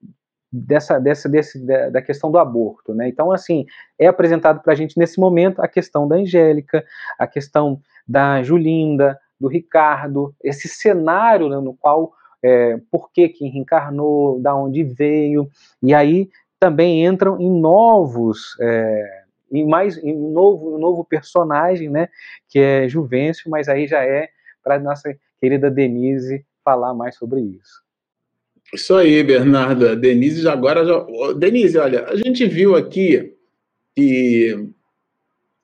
dessa, dessa, desse, da questão do aborto, né? Então, assim, é apresentado para a gente nesse momento a questão da Angélica, a questão da Julinda, do Ricardo, esse cenário né, no qual, é, por que que reencarnou, da onde veio, e aí também entram em novos é, em mais em um novo, um novo personagem, né, que é Juvencio, mas aí já é para nossa querida Denise falar mais sobre isso. Isso aí, Bernardo. Denise já agora já... Denise, olha, a gente viu aqui que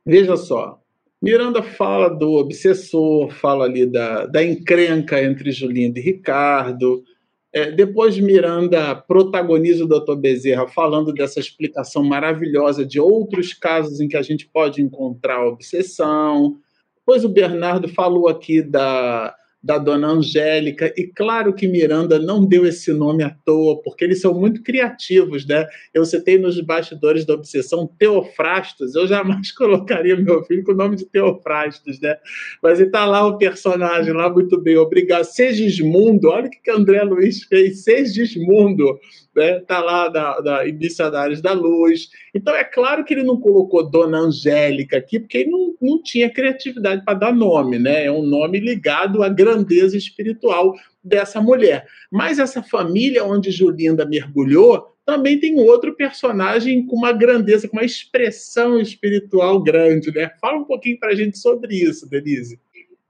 veja só, Miranda fala do obsessor, fala ali da, da encrenca entre Julinda e Ricardo, é, depois Miranda protagoniza o Dr. Bezerra falando dessa explicação maravilhosa de outros casos em que a gente pode encontrar obsessão. Depois o Bernardo falou aqui da, da dona Angélica, e claro que Miranda não deu esse nome à toa, porque eles são muito criativos, né? Eu citei nos bastidores da obsessão Teofrastos, eu jamais colocaria meu filho com o nome de Teofrastos, né? Mas está lá o personagem, lá muito bem, obrigado. Segismundo, olha o que, que André Luiz fez, Segismundo, né? Tá lá da, da, Missionários da Luz. Então é claro que ele não colocou Dona Angélica aqui, porque ele não, não tinha criatividade para dar nome, né? É um nome ligado à grandeza espiritual dessa mulher. Mas essa família onde Julinda mergulhou também tem outro personagem com uma grandeza, com uma expressão espiritual grande, né? Fala um pouquinho para a gente sobre isso, Denise.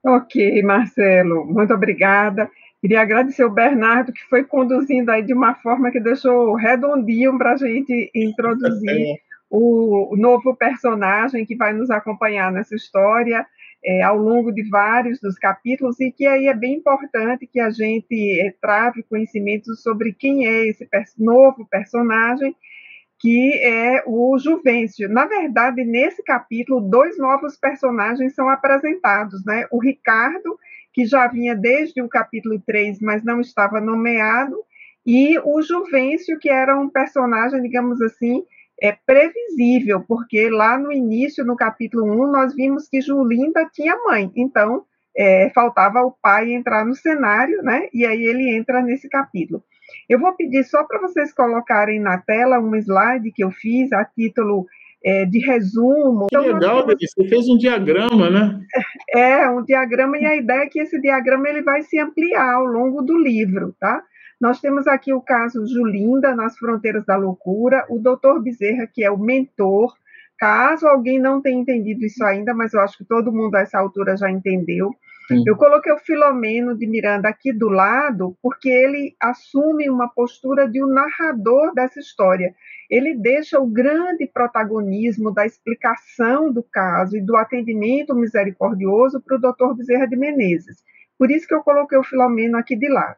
Ok, Marcelo, muito obrigada. Queria agradecer o Bernardo, que foi conduzindo aí de uma forma que deixou redondinho para a gente introduzir é. o, novo personagem que vai nos acompanhar nessa história é, ao longo de vários dos capítulos e que aí é bem importante que a gente é, trave conhecimento sobre quem é esse novo personagem que é o Juvencio. Na verdade, nesse capítulo, dois novos personagens são apresentados, né? O Ricardo que já vinha desde o capítulo 3, mas não estava nomeado, e o Juvencio, que era um personagem, digamos assim, é previsível, porque lá no início, no capítulo 1, nós vimos que Julinda tinha mãe, então é, faltava o pai entrar no cenário, né? E aí ele entra nesse capítulo. Eu vou pedir só para vocês colocarem na tela um slide que eu fiz a título é, de resumo. Que então, legal, temos... você fez um diagrama, né? É, um diagrama, e a ideia é que esse diagrama ele vai se ampliar ao longo do livro, tá? Nós temos aqui o caso Julinda, nas fronteiras da loucura, o doutor Bezerra, que é o mentor. Caso alguém não tenha entendido isso ainda, mas eu acho que todo mundo a essa altura já entendeu. Sim. Eu coloquei o Filomeno de Miranda aqui do lado, porque ele assume uma postura de um narrador dessa história. Ele deixa o grande protagonismo da explicação do caso e do atendimento misericordioso para o doutor Bezerra de Menezes. Por isso que eu coloquei o Filomeno aqui de lado.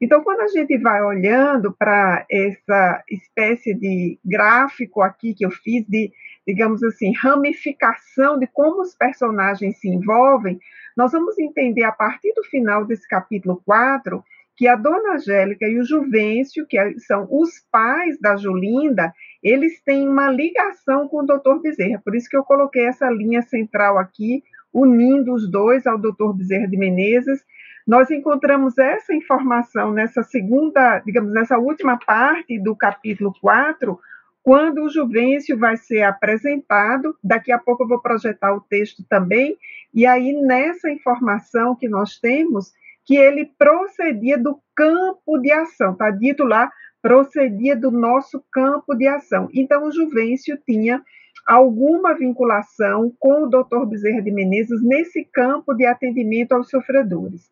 Então, quando a gente vai olhando para essa espécie de gráfico aqui que eu fiz, de, digamos assim, ramificação de como os personagens se envolvem, nós vamos entender a partir do final desse capítulo 4 que a dona Angélica e o Juvencio, que são os pais da Julinda, eles têm uma ligação com o doutor Bezerra. Por isso que eu coloquei essa linha central aqui, unindo os dois ao doutor Bezerra de Menezes. Nós encontramos essa informação nessa segunda, digamos, nessa última parte do capítulo 4, quando o Juvencio vai ser apresentado, daqui a pouco eu vou projetar o texto também, e aí nessa informação que nós temos, que ele procedia do campo de ação, está dito lá, procedia do nosso campo de ação. Então, o Juvencio tinha alguma vinculação com o Dr. Bezerra de Menezes nesse campo de atendimento aos sofredores.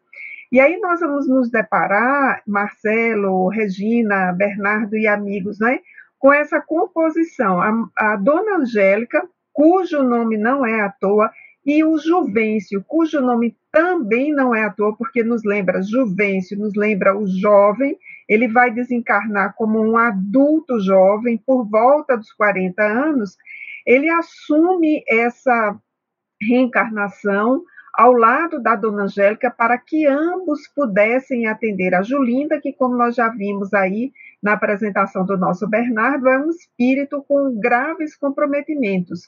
E aí nós vamos nos deparar, Marcelo, Regina, Bernardo e amigos, né, com essa composição. A, a Dona Angélica, cujo nome não é à toa, e o Juvencio, cujo nome também não é à toa, porque nos lembra Juvencio, nos lembra o jovem, ele vai desencarnar como um adulto jovem por volta dos 40 anos, ele assume essa reencarnação ao lado da Dona Angélica para que ambos pudessem atender a Julinda, que como nós já vimos aí na apresentação do nosso Bernardo, é um espírito com graves comprometimentos.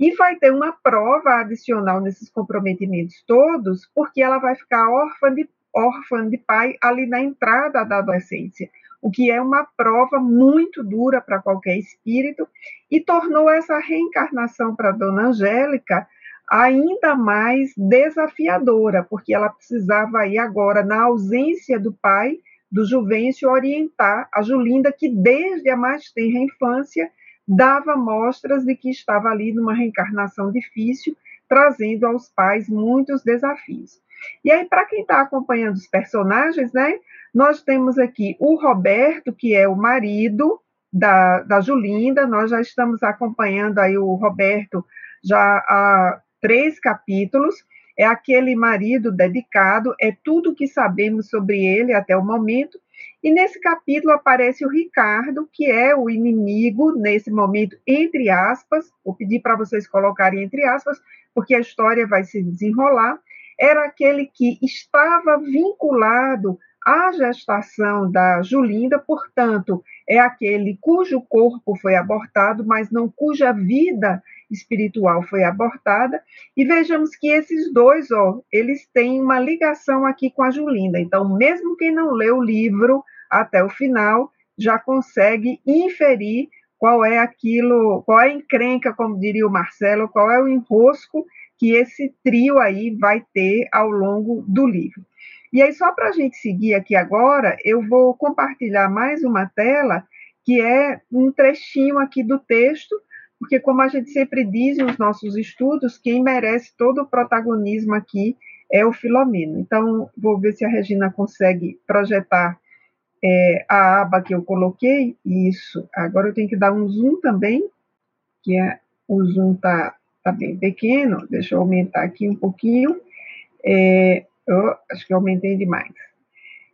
E vai ter uma prova adicional nesses comprometimentos todos, porque ela vai ficar órfã de, órfã de pai ali na entrada da adolescência, o que é uma prova muito dura para qualquer espírito, e tornou essa reencarnação para Dona Angélica ainda mais desafiadora, porque ela precisava aí agora, na ausência do pai, do Juvencio, orientar a Julinda, que desde a mais tenra infância dava mostras de que estava ali numa reencarnação difícil, trazendo aos pais muitos desafios. E aí, para quem está acompanhando os personagens, né, nós temos aqui o Roberto, que é o marido da, da Julinda, nós já estamos acompanhando aí o Roberto já há três capítulos. É aquele marido dedicado, é tudo que sabemos sobre ele até o momento, e nesse capítulo aparece o Ricardo, que é o inimigo, nesse momento, entre aspas, vou pedir para vocês colocarem entre aspas, porque a história vai se desenrolar. Era aquele que estava vinculado à gestação da Julinda, portanto, é aquele cujo corpo foi abortado, mas não cuja vida espiritual foi abortada. E vejamos que esses dois, ó, eles têm uma ligação aqui com a Julinda. Então, mesmo quem não leu o livro até o final, já consegue inferir qual é aquilo, qual é a encrenca, como diria o Marcelo, qual é o enrosco que esse trio aí vai ter ao longo do livro. E aí, só para a gente seguir aqui agora, eu vou compartilhar mais uma tela, que é um trechinho aqui do texto, porque, como a gente sempre diz nos nossos estudos, quem merece todo o protagonismo aqui é o Filomeno. Então, vou ver se a Regina consegue projetar é, a aba que eu coloquei. Isso. Agora eu tenho que dar um zoom também, que é, o zoom está tá bem pequeno. Deixa eu aumentar aqui um pouquinho. É, eu acho que aumentei demais.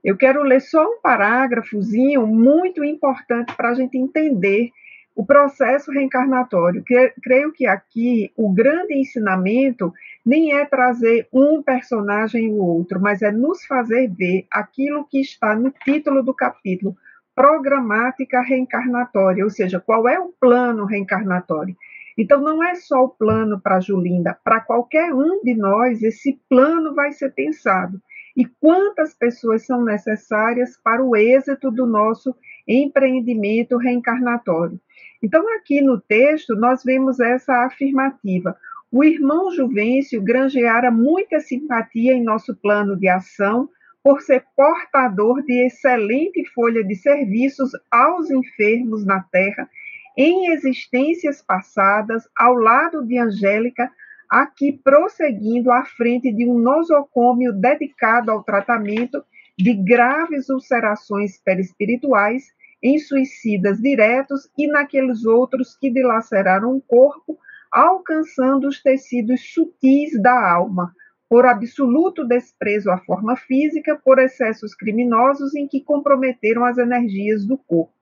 Eu quero ler só um parágrafozinho muito importante para a gente entender o processo reencarnatório. Creio que aqui o grande ensinamento nem é trazer um personagem ou outro, mas é nos fazer ver aquilo que está no título do capítulo, programática reencarnatória, ou seja, qual é o plano reencarnatório. Então, não é só o plano para Julinda, para qualquer um de nós, esse plano vai ser pensado. E quantas pessoas são necessárias para o êxito do nosso empreendimento reencarnatório? Então, aqui no texto, nós vemos essa afirmativa. O irmão Juvencio granjeara muita simpatia em nosso plano de ação por ser portador de excelente folha de serviços aos enfermos na terra em existências passadas, ao lado de Angélica, aqui prosseguindo à frente de um nosocômio dedicado ao tratamento de graves ulcerações perispirituais em suicidas diretos e naqueles outros que dilaceraram o corpo, alcançando os tecidos sutis da alma, por absoluto desprezo à forma física, por excessos criminosos em que comprometeram as energias do corpo.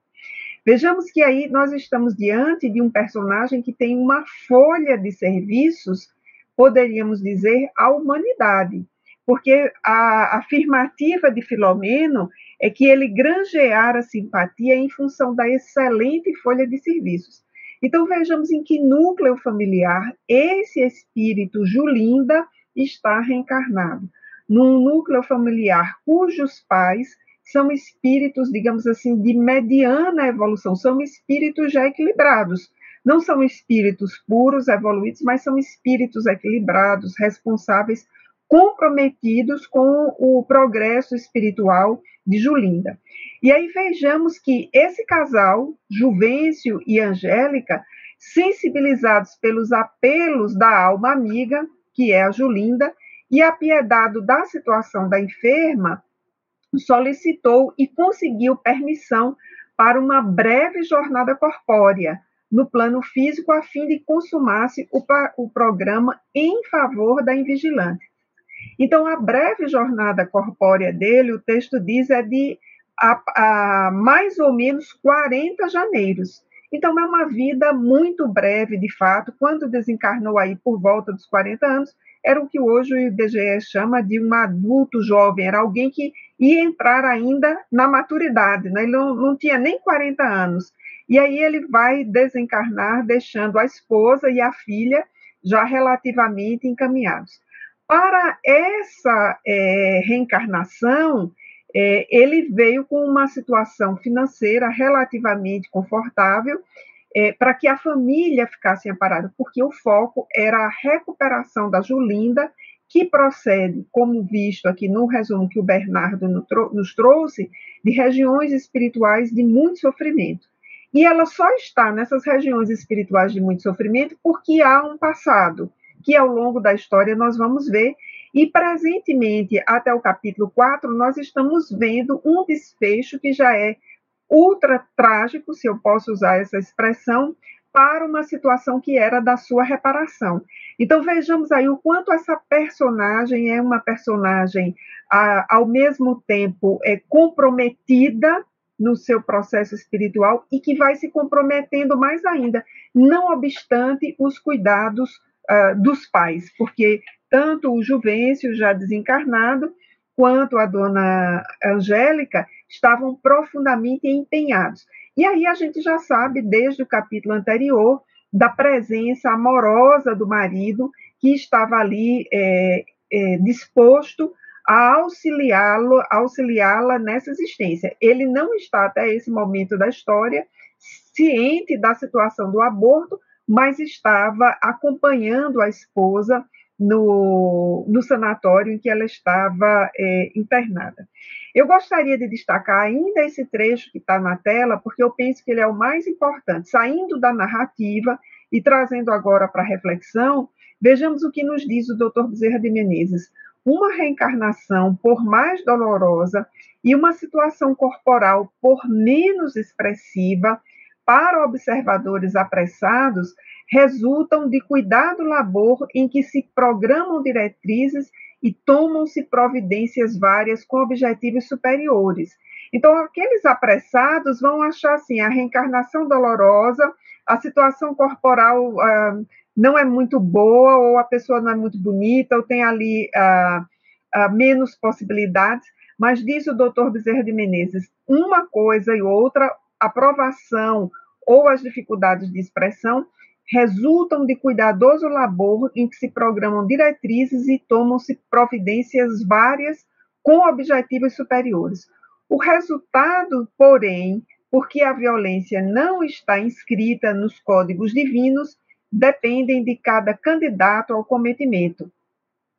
Vejamos que aí nós estamos diante de um personagem que tem uma folha de serviços, poderíamos dizer, à humanidade porque a afirmativa de Filomeno é que ele granjeara simpatia em função da excelente folha de serviços. Então vejamos em que núcleo familiar esse espírito Julinda está reencarnado. Num núcleo familiar cujos pais são espíritos, digamos assim, de mediana evolução, são espíritos já equilibrados. Não são espíritos puros, evoluídos, mas são espíritos equilibrados, responsáveis comprometidos com o progresso espiritual de Julinda. E aí vejamos que esse casal, Juvencio e Angélica, sensibilizados pelos apelos da alma amiga, que é a Julinda, e apiedado da situação da enferma, solicitou e conseguiu permissão para uma breve jornada corpórea no plano físico a fim de consumar-se o, o programa em favor da invigilante. Então, a breve jornada corpórea dele, o texto diz, é de a, a mais ou menos 40 janeiros. Então, é uma vida muito breve, de fato. Quando desencarnou aí por volta dos 40 anos, era o que hoje o IBGE chama de um adulto jovem, era alguém que ia entrar ainda na maturidade, né? ele não, não tinha nem 40 anos. E aí ele vai desencarnar, deixando a esposa e a filha já relativamente encaminhados. Para essa é, reencarnação, é, ele veio com uma situação financeira relativamente confortável é, para que a família ficasse amparada, porque o foco era a recuperação da Julinda, que procede, como visto aqui no resumo que o Bernardo nos trouxe, de regiões espirituais de muito sofrimento. E ela só está nessas regiões espirituais de muito sofrimento porque há um passado, que ao longo da história nós vamos ver. E presentemente, até o capítulo 4, nós estamos vendo um desfecho que já é ultra trágico, se eu posso usar essa expressão, para uma situação que era da sua reparação. Então vejamos aí o quanto essa personagem é uma personagem ao mesmo tempo é comprometida no seu processo espiritual e que vai se comprometendo mais ainda, não obstante os cuidados uh, dos pais, porque tanto o Juvencio, já desencarnado, quanto a dona Angélica estavam profundamente empenhados. E aí a gente já sabe, desde o capítulo anterior, da presença amorosa do marido, que estava ali é, é, disposto a auxiliá-lo, auxiliá-la nessa existência. Ele não está até esse momento da história ciente da situação do aborto, mas estava acompanhando a esposa no, no sanatório em que ela estava é, internada. Eu gostaria de destacar ainda esse trecho que está na tela, porque eu penso que ele é o mais importante. Saindo da narrativa e trazendo agora para reflexão, vejamos o que nos diz o Dr. Bezerra de Menezes uma reencarnação por mais dolorosa e uma situação corporal por menos expressiva para observadores apressados resultam de cuidado labor em que se programam diretrizes e tomam-se providências várias com objetivos superiores. Então, aqueles apressados vão achar assim a reencarnação dolorosa, a situação corporal ah, não é muito boa, ou a pessoa não é muito bonita, ou tem ali ah, ah, menos possibilidades, mas diz o doutor Bezerra de Menezes, uma coisa e outra, aprovação ou as dificuldades de expressão resultam de cuidadoso labor em que se programam diretrizes e tomam-se providências várias com objetivos superiores. O resultado, porém, porque a violência não está inscrita nos códigos divinos, dependem de cada candidato ao cometimento.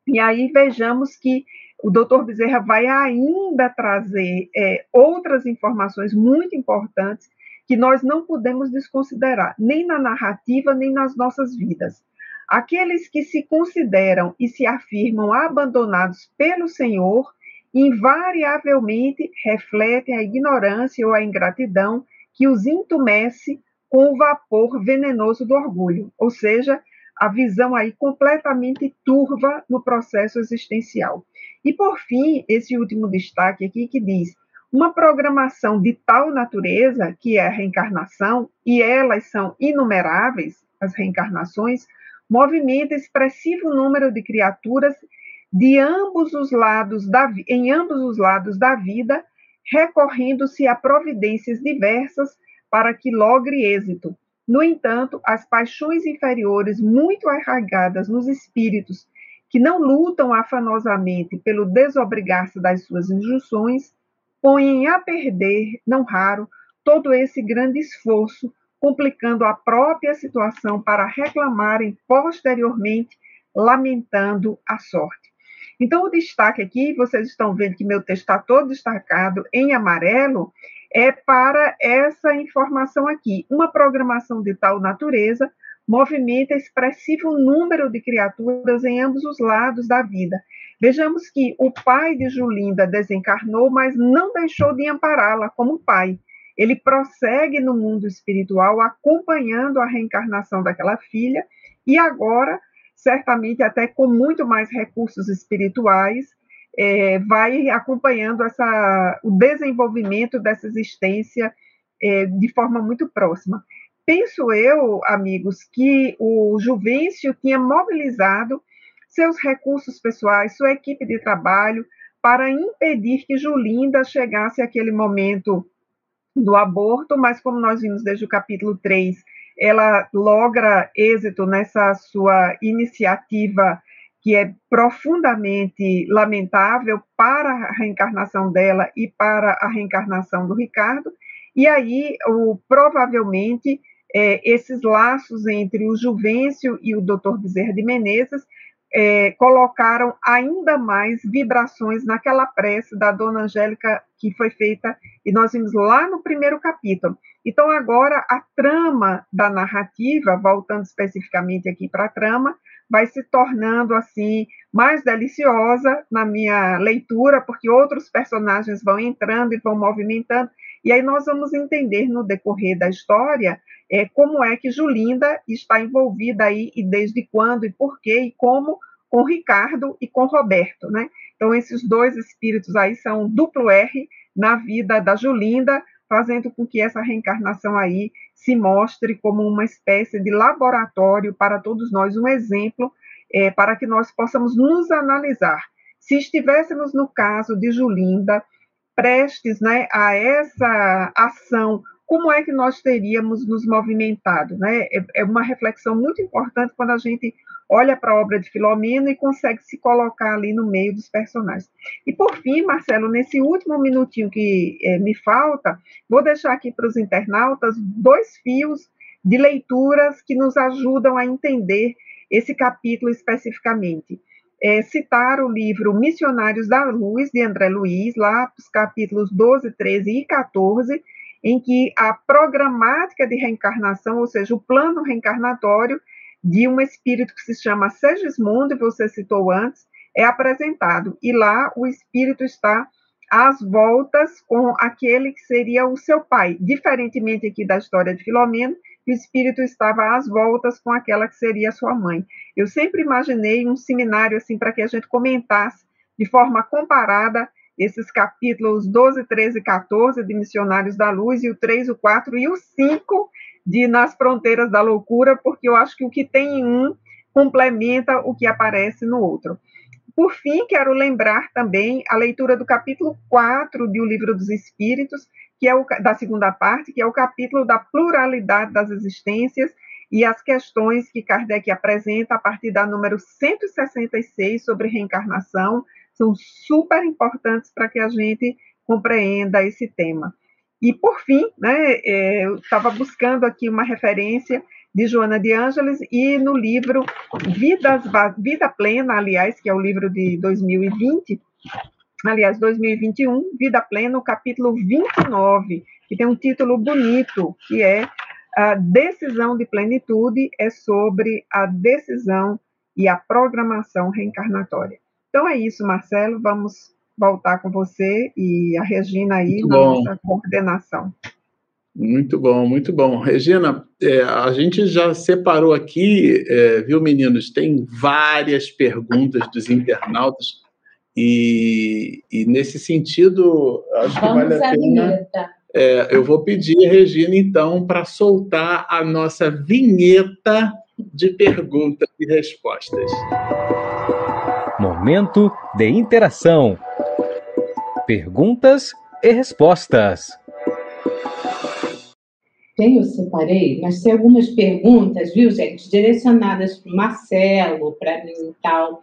E aí vejamos que o doutor Bezerra vai ainda trazer é, outras informações muito importantes que nós não podemos desconsiderar, nem na narrativa, nem nas nossas vidas. Aqueles que se consideram e se afirmam abandonados pelo Senhor, invariavelmente refletem a ignorância ou a ingratidão que os entumece com o vapor venenoso do orgulho, ou seja, a visão aí completamente turva no processo existencial. E por fim, esse último destaque aqui que diz: uma programação de tal natureza, que é a reencarnação, e elas são inumeráveis, as reencarnações, movimenta expressivo número de criaturas de ambos os lados da, em ambos os lados da vida, recorrendo-se a providências diversas para que logre êxito. No entanto, as paixões inferiores, muito arraigadas nos espíritos, que não lutam afanosamente pelo desobrigar-se das suas injunções, põem a perder, não raro, todo esse grande esforço, complicando a própria situação para reclamarem posteriormente, lamentando a sorte. Então, o destaque aqui, vocês estão vendo que meu texto está todo destacado em amarelo, é para essa informação aqui. Uma programação de tal natureza movimenta expressivo número de criaturas em ambos os lados da vida. Vejamos que o pai de Julinda desencarnou, mas não deixou de ampará-la como pai. Ele prossegue no mundo espiritual, acompanhando a reencarnação daquela filha, e agora, certamente até com muito mais recursos espirituais, é, vai acompanhando essa, o desenvolvimento dessa existência é, de forma muito próxima. Penso eu, amigos, que o Juvencio tinha mobilizado seus recursos pessoais, sua equipe de trabalho, para impedir que Julinda chegasse àquele momento do aborto, mas como nós vimos desde o capítulo 3, ela logra êxito nessa sua iniciativa que é profundamente lamentável para a reencarnação dela e para a reencarnação do Ricardo, e aí o, provavelmente é, esses laços entre o Juvencio e o Dr. Bezerra de Menezes é, colocaram ainda mais vibrações naquela prece da Dona Angélica que foi feita, e nós vimos lá no primeiro capítulo. Então, agora, a trama da narrativa, voltando especificamente aqui para a trama, vai se tornando, assim, mais deliciosa na minha leitura, porque outros personagens vão entrando e vão movimentando, e aí nós vamos entender no decorrer da história é, como é que Julinda está envolvida aí e desde quando e por quê e como com Ricardo e com Roberto, né? Então esses dois espíritos aí são duplo R na vida da Julinda, fazendo com que essa reencarnação aí se mostre como uma espécie de laboratório para todos nós, um exemplo é, para que nós possamos nos analisar. Se estivéssemos no caso de Julinda, prestes né, a essa ação como é que nós teríamos nos movimentado? Né? É, é uma reflexão muito importante quando a gente olha para a obra de Filomeno e consegue se colocar ali no meio dos personagens. E por fim, Marcelo, nesse último minutinho que é, me falta, vou deixar aqui para os internautas dois fios de leituras que nos ajudam a entender esse capítulo especificamente. É, citar o livro Missionários da Luz, de André Luiz, lá os capítulos 12, 13 e 14, em que a programática de reencarnação, ou seja, o plano reencarnatório de um espírito que se chama Segismundo, você citou antes, é apresentado. E lá o espírito está às voltas com aquele que seria o seu pai. Diferentemente aqui da história de Filomeno, o espírito estava às voltas com aquela que seria sua mãe. Eu sempre imaginei um seminário assim para que a gente comentasse de forma comparada esses capítulos 12, 13 e 14 de Missionários da Luz, e o 3, o 4 e o 5 de Nas Fronteiras da Loucura, porque eu acho que o que tem em um complementa o que aparece no outro. Por fim, quero lembrar também a leitura do capítulo 4 do Livro dos Espíritos, que é o, da segunda parte, que é o capítulo da pluralidade das existências e as questões que Kardec apresenta a partir da número 166 sobre reencarnação, são super importantes para que a gente compreenda esse tema. E, por fim, né, é, eu estava buscando aqui uma referência de Joana de Ângeles e no livro Vidas, Vida Plena, aliás, que é o livro de 2020, aliás, 2021, Vida Plena, o capítulo 29, que tem um título bonito, que é a decisão de plenitude, é sobre a decisão e a programação reencarnatória. Então é isso, Marcelo. Vamos voltar com você e a Regina aí muito na bom. nossa coordenação. Muito bom, muito bom. Regina, é, a gente já separou aqui, é, viu, meninos? Tem várias perguntas dos internautas e, e nesse sentido, acho Vamos que vale a pena. É, eu vou pedir a Regina, então, para soltar a nossa vinheta de perguntas e respostas. Momento de interação. Perguntas e respostas. Tem, eu separei, mas tem algumas perguntas, viu, gente, direcionadas para o Marcelo, para mim e tal,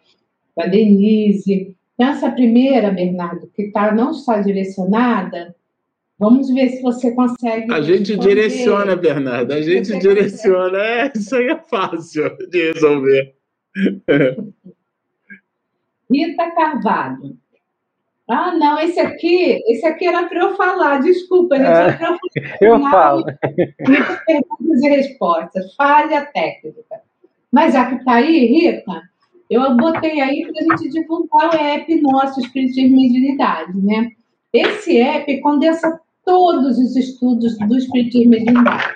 para a Denise. Então, essa primeira, Bernardo, que tá, não está direcionada, vamos ver se você consegue. A gente responder. direciona, Bernardo, a gente direciona. É, isso aí é fácil de resolver. Rita Carvalho. Ah, não, esse aqui, esse aqui era para eu falar, desculpa, gente. Ah, eu falo. Perguntas e respostas, falha técnica. Mas já que está aí, Rita, eu botei aí para a gente divulgar o app nosso, Espiritismo e Dignidade, né? Esse app condensa todos os estudos do Espiritismo e Dignidade.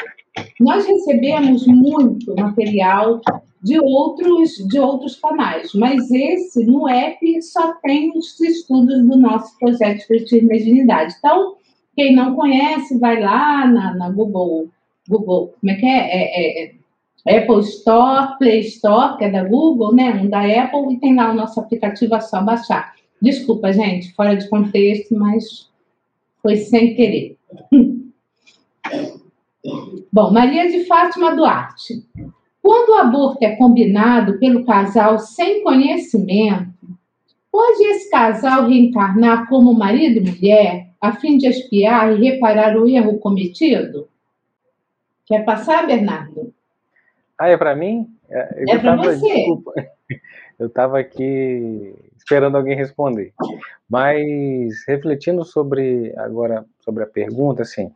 Nós recebemos muito material de outros, de outros canais, mas esse, no app, só tem os estudos do nosso projeto Espiritismo e. Então, quem não conhece, vai lá na, na Google, Google, como é que é? é, é Apple Store, Play Store, que é da Google, né? Um da Apple, e tem lá o nosso aplicativo, é só baixar. Desculpa, gente, fora de contexto, mas foi sem querer. Bom, Maria de Fátima Duarte. Quando o aborto é combinado pelo casal sem conhecimento, pode esse casal reencarnar como marido e mulher a fim de espiar e reparar o erro cometido? Quer passar, Bernardo? Ah, é para mim? É, é para você. Desculpa. Eu estava aqui esperando alguém responder. Mas refletindo sobre agora sobre a pergunta, assim,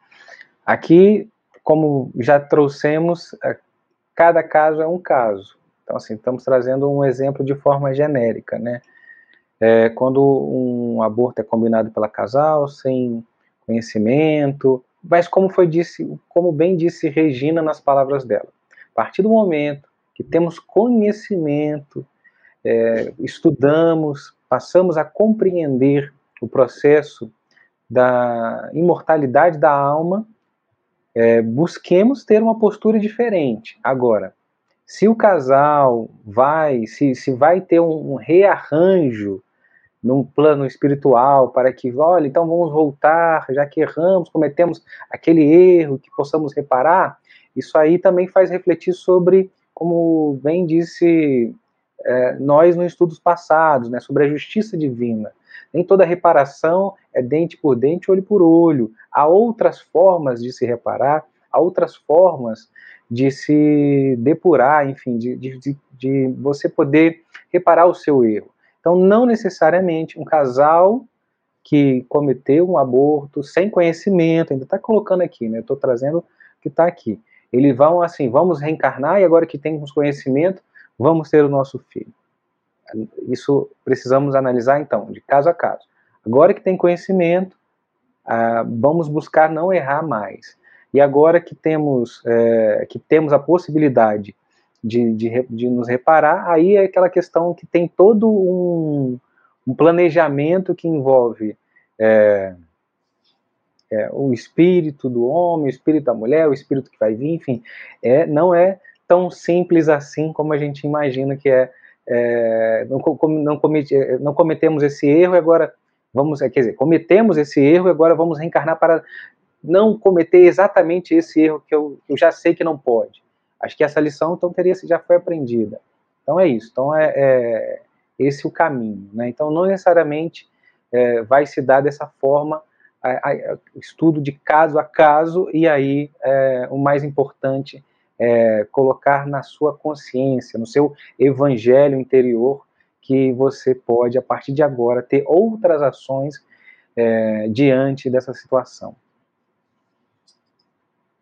aqui como já trouxemos, cada caso é um caso. Então, assim, estamos trazendo um exemplo de forma genérica, né? É, quando um aborto é combinado pela casal, sem conhecimento, mas como foi disse, como bem disse Regina nas palavras dela, a partir do momento que temos conhecimento, é, estudamos, passamos a compreender o processo da imortalidade da alma, é, busquemos ter uma postura diferente. Agora, se o casal vai, se, se vai ter um, um rearranjo num plano espiritual para que, olha, então vamos voltar, já que erramos, cometemos aquele erro, que possamos reparar, isso aí também faz refletir sobre, como bem disse é, nós nos estudos passados, né, sobre a justiça divina. Nem toda reparação é dente por dente, olho por olho. Há outras formas de se reparar, há outras formas de se depurar, enfim, de, de, de você poder reparar o seu erro. Então, não necessariamente um casal que cometeu um aborto sem conhecimento, ainda está colocando aqui, né? Estou trazendo o que está aqui. Eles vão assim, vamos reencarnar e agora que temos conhecimento, vamos ter o nosso filho. Isso precisamos analisar então, de caso a caso. Agora que tem conhecimento, ah, vamos buscar não errar mais. E agora que temos, é, que temos a possibilidade de, de, de, nos reparar, aí é aquela questão que tem todo um, um planejamento que envolve é, é, o espírito do homem, o espírito da mulher, o espírito que vai vir, enfim, é, não é tão simples assim como a gente imagina que é. É não, não, comete, é, não cometemos esse erro e agora vamos, é, quer dizer, cometemos esse erro e agora vamos reencarnar para não cometer exatamente esse erro que eu, eu já sei que não pode. Acho que essa lição então teria já foi aprendida. Então é isso. Então é, é esse o caminho. Né? Então não necessariamente é, vai se dar dessa forma a, a, estudo de caso a caso e aí é, o mais importante é, colocar na sua consciência, no seu evangelho interior, que você pode, a partir de agora, ter outras ações é, diante dessa situação.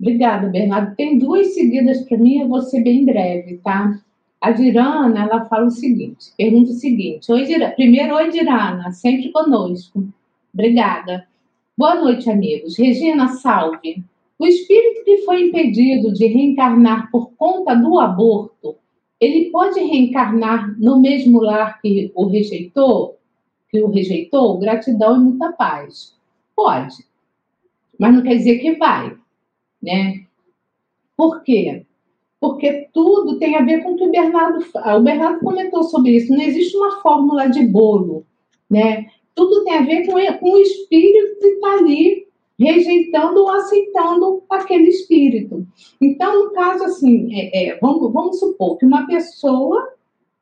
Obrigada, Bernardo. Tem duas seguidas para mim, eu vou ser bem breve, tá? A Dirana, ela fala o seguinte, pergunta o seguinte, oi, Dirana. primeiro, oi, Dirana, sempre conosco. Obrigada. Boa noite, amigos. Regina, salve. O espírito que foi impedido de reencarnar por conta do aborto, ele pode reencarnar no mesmo lar que o rejeitou? Que o rejeitou? Gratidão e muita paz. Pode. Mas não quer dizer que vai, né? Por quê? Porque tudo tem a ver com o que o Bernardo, o Bernardo comentou sobre isso. Não existe uma fórmula de bolo, né? Tudo tem a ver com, com o espírito que está ali rejeitando ou aceitando aquele espírito. Então, no caso assim, é, é, vamos, vamos supor que uma pessoa,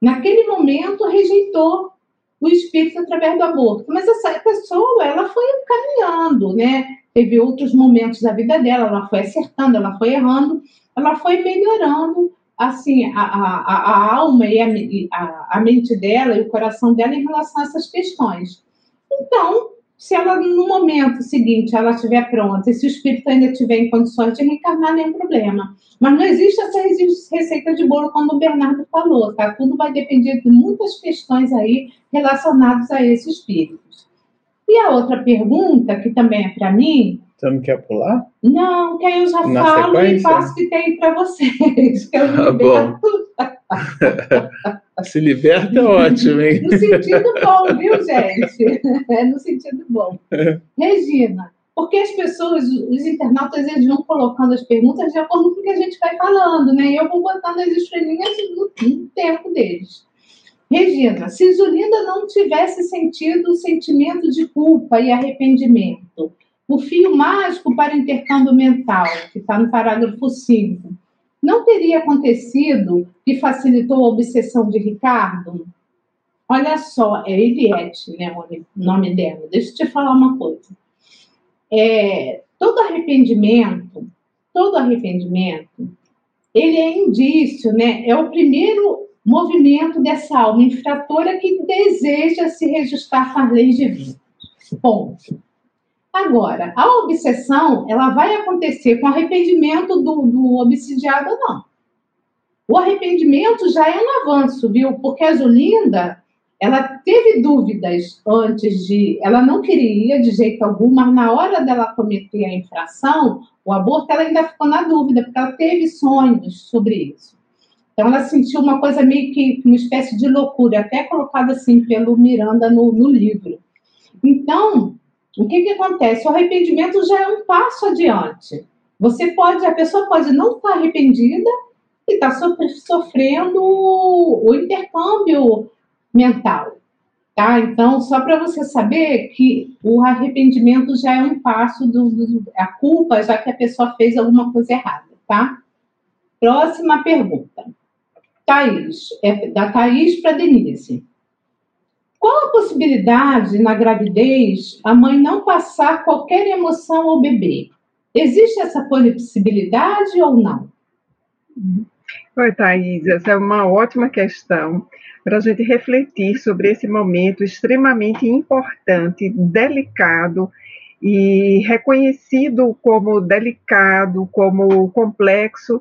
naquele momento, rejeitou o espírito através do aborto, mas essa pessoa, ela foi caminhando, né? Teve outros momentos da vida dela, ela foi acertando, ela foi errando, ela foi melhorando, assim, a, a, a alma e a, a, mente dela e o coração dela em relação a essas questões. Então, se ela no momento seguinte ela estiver pronta e se o espírito ainda estiver em condições de reencarnar, nenhum problema. Mas não existe essa receita de bolo como o Bernardo falou, tá? Tudo vai depender de muitas questões aí relacionadas a esses espíritos. E a outra pergunta, que também é para mim. Você não quer pular? Não, que aí eu já Na falo sequência? e faço que tem para vocês. Que eu tá bom. Se liberta é ótimo, hein? No sentido bom, viu, gente? É no sentido bom. Regina, porque as pessoas, os internautas, eles vão colocando as perguntas de acordo com o que a gente vai falando, né? E eu vou botando as estrelinhas no, no tempo deles. Regina, se Zulinda não tivesse sentido o sentimento de culpa e arrependimento, o fio mágico para intercâmbio mental, que está no parágrafo 5, não teria acontecido que facilitou a obsessão de Ricardo? Olha só, é Eliette, né, o nome dela. Deixa eu te falar uma coisa. É, todo arrependimento, todo arrependimento, ele é indício, né? É o primeiro movimento dessa alma infratora que deseja se registrar com as leis divinas. Ponto. Agora, a obsessão, ela vai acontecer com arrependimento do, do obsidiado não. O arrependimento já é um avanço, viu? Porque a Zulinda, ela teve dúvidas antes de. Ela não queria de jeito algum, mas na hora dela cometer a infração, o aborto, ela ainda ficou na dúvida, porque ela teve sonhos sobre isso. Então, ela sentiu uma coisa meio que uma espécie de loucura, até colocada assim pelo Miranda no, no livro. Então, o que, que acontece? O arrependimento já é um passo adiante. Você pode, a pessoa pode não estar arrependida e estar sofrendo o intercâmbio mental. Tá? Então, só para você saber que o arrependimento já é um passo do, do, a culpa, já que a pessoa fez alguma coisa errada, tá? Próxima pergunta. Thaís, é da Thaís para Denise. Qual a possibilidade na gravidez a mãe não passar qualquer emoção ao bebê? Existe essa possibilidade ou não? Oi, Thaís, essa é uma ótima questão para a gente refletir sobre esse momento extremamente importante, delicado e reconhecido como delicado, como complexo,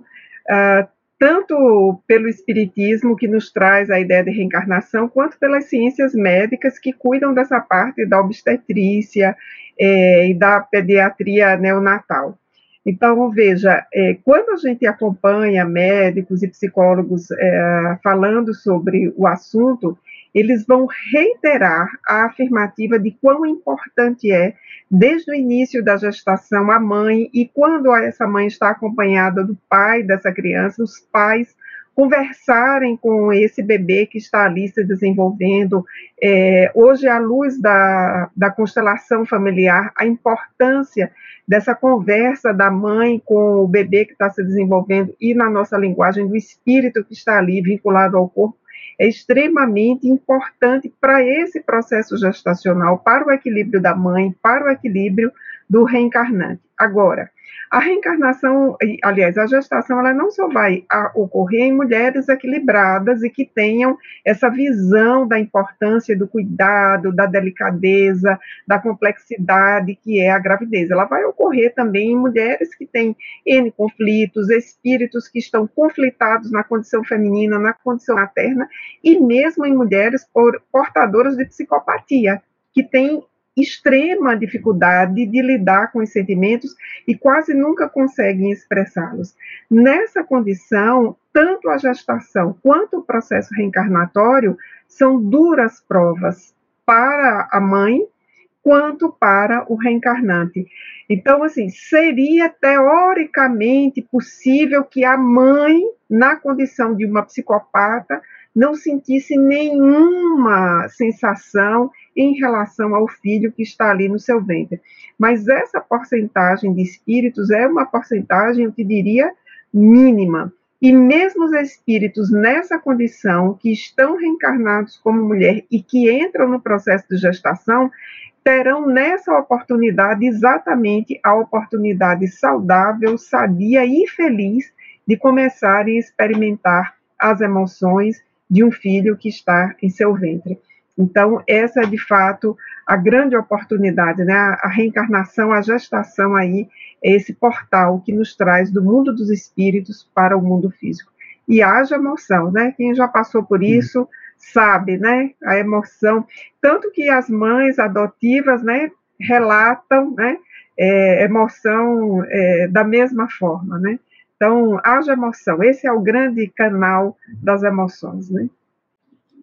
uh, tanto pelo Espiritismo, que nos traz a ideia de reencarnação, quanto pelas ciências médicas que cuidam dessa parte da obstetrícia é, e da pediatria neonatal. Então, veja, é, quando a gente acompanha médicos e psicólogos é, falando sobre o assunto, eles vão reiterar a afirmativa de quão importante é, desde o início da gestação, a mãe, e quando essa mãe está acompanhada do pai dessa criança, os pais conversarem com esse bebê que está ali se desenvolvendo. É, hoje, à luz da, da constelação familiar, a importância dessa conversa da mãe com o bebê que está se desenvolvendo e na nossa linguagem do espírito que está ali vinculado ao corpo é extremamente importante para esse processo gestacional, para o equilíbrio da mãe, para o equilíbrio do reencarnante. Agora, a reencarnação, aliás, a gestação, ela não só vai ocorrer em mulheres equilibradas e que tenham essa visão da importância do cuidado, da delicadeza, da complexidade que é a gravidez. Ela vai ocorrer também em mulheres que têm N conflitos, espíritos que estão conflitados na condição feminina, na condição materna, e mesmo em mulheres portadoras de psicopatia, que têm extrema dificuldade de lidar com os sentimentos e quase nunca conseguem expressá-los. Nessa condição, tanto a gestação quanto o processo reencarnatório são duras provas para a mãe quanto para o reencarnante. Então, assim, seria teoricamente possível que a mãe, na condição de uma psicopata, não sentisse nenhuma sensação em relação ao filho que está ali no seu ventre. Mas essa porcentagem de espíritos é uma porcentagem, eu te diria, mínima. E mesmo os espíritos nessa condição, que estão reencarnados como mulher e que entram no processo de gestação, terão nessa oportunidade exatamente a oportunidade saudável, sadia e feliz de começarem a experimentar as emoções de um filho que está em seu ventre. Então, essa é de fato a grande oportunidade, né? A, reencarnação, a gestação aí é esse portal que nos traz do mundo dos espíritos para o mundo físico. E haja emoção, né? Quem já passou por isso sabe, né? A emoção, tanto que as mães adotivas, né, relatam, né, é, emoção é, da mesma forma, né? Então, haja emoção. Esse é o grande canal das emoções, né?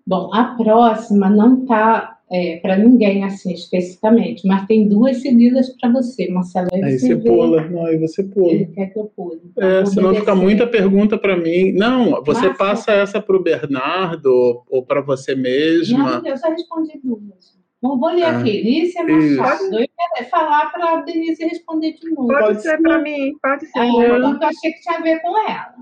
Bom, a próxima não está é, para ninguém assim especificamente, mas tem duas seguidas para você, Marcelo. Aí, aí você, pula, não, aí você pula. Ele quer que eu pule. Então, é, senão fica muita pergunta para mim. Não, você passa essa para o Bernardo ou para você mesma. Não, eu já respondi duas. Bom, vou ler ah, aqui. Lícia Machado. Eu quero falar para a Denise responder de novo. Pode, pode ser para mim, pode ser. É, eu achei que tinha a ver com ela.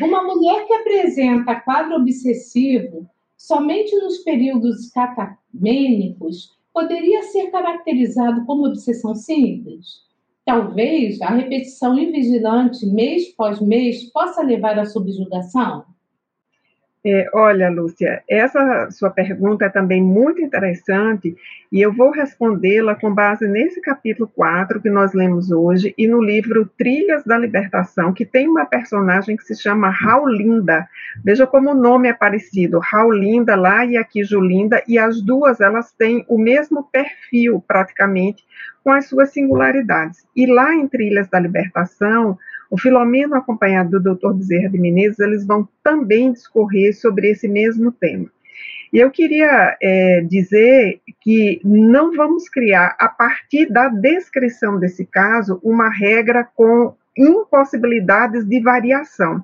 Uma mulher que apresenta quadro obsessivo somente nos períodos catamênicos poderia ser caracterizado como obsessão simples? Talvez a repetição invigilante mês após mês possa levar à subjugação? É, olha, Lúcia, essa sua pergunta é também muito interessante e eu vou respondê-la com base nesse capítulo 4 que nós lemos hoje e no livro Trilhas da Libertação, que tem uma personagem que se chama Raulinda. Veja como o nome é parecido, Raulinda lá e aqui Julinda, e as duas elas têm o mesmo perfil praticamente, com as suas singularidades. E lá em Trilhas da Libertação, o Filomeno, acompanhado do Dr. Bezerra de Menezes, eles vão também discorrer sobre esse mesmo tema. E eu queria é, dizer que não vamos criar, a partir da descrição desse caso, uma regra com impossibilidades de variação.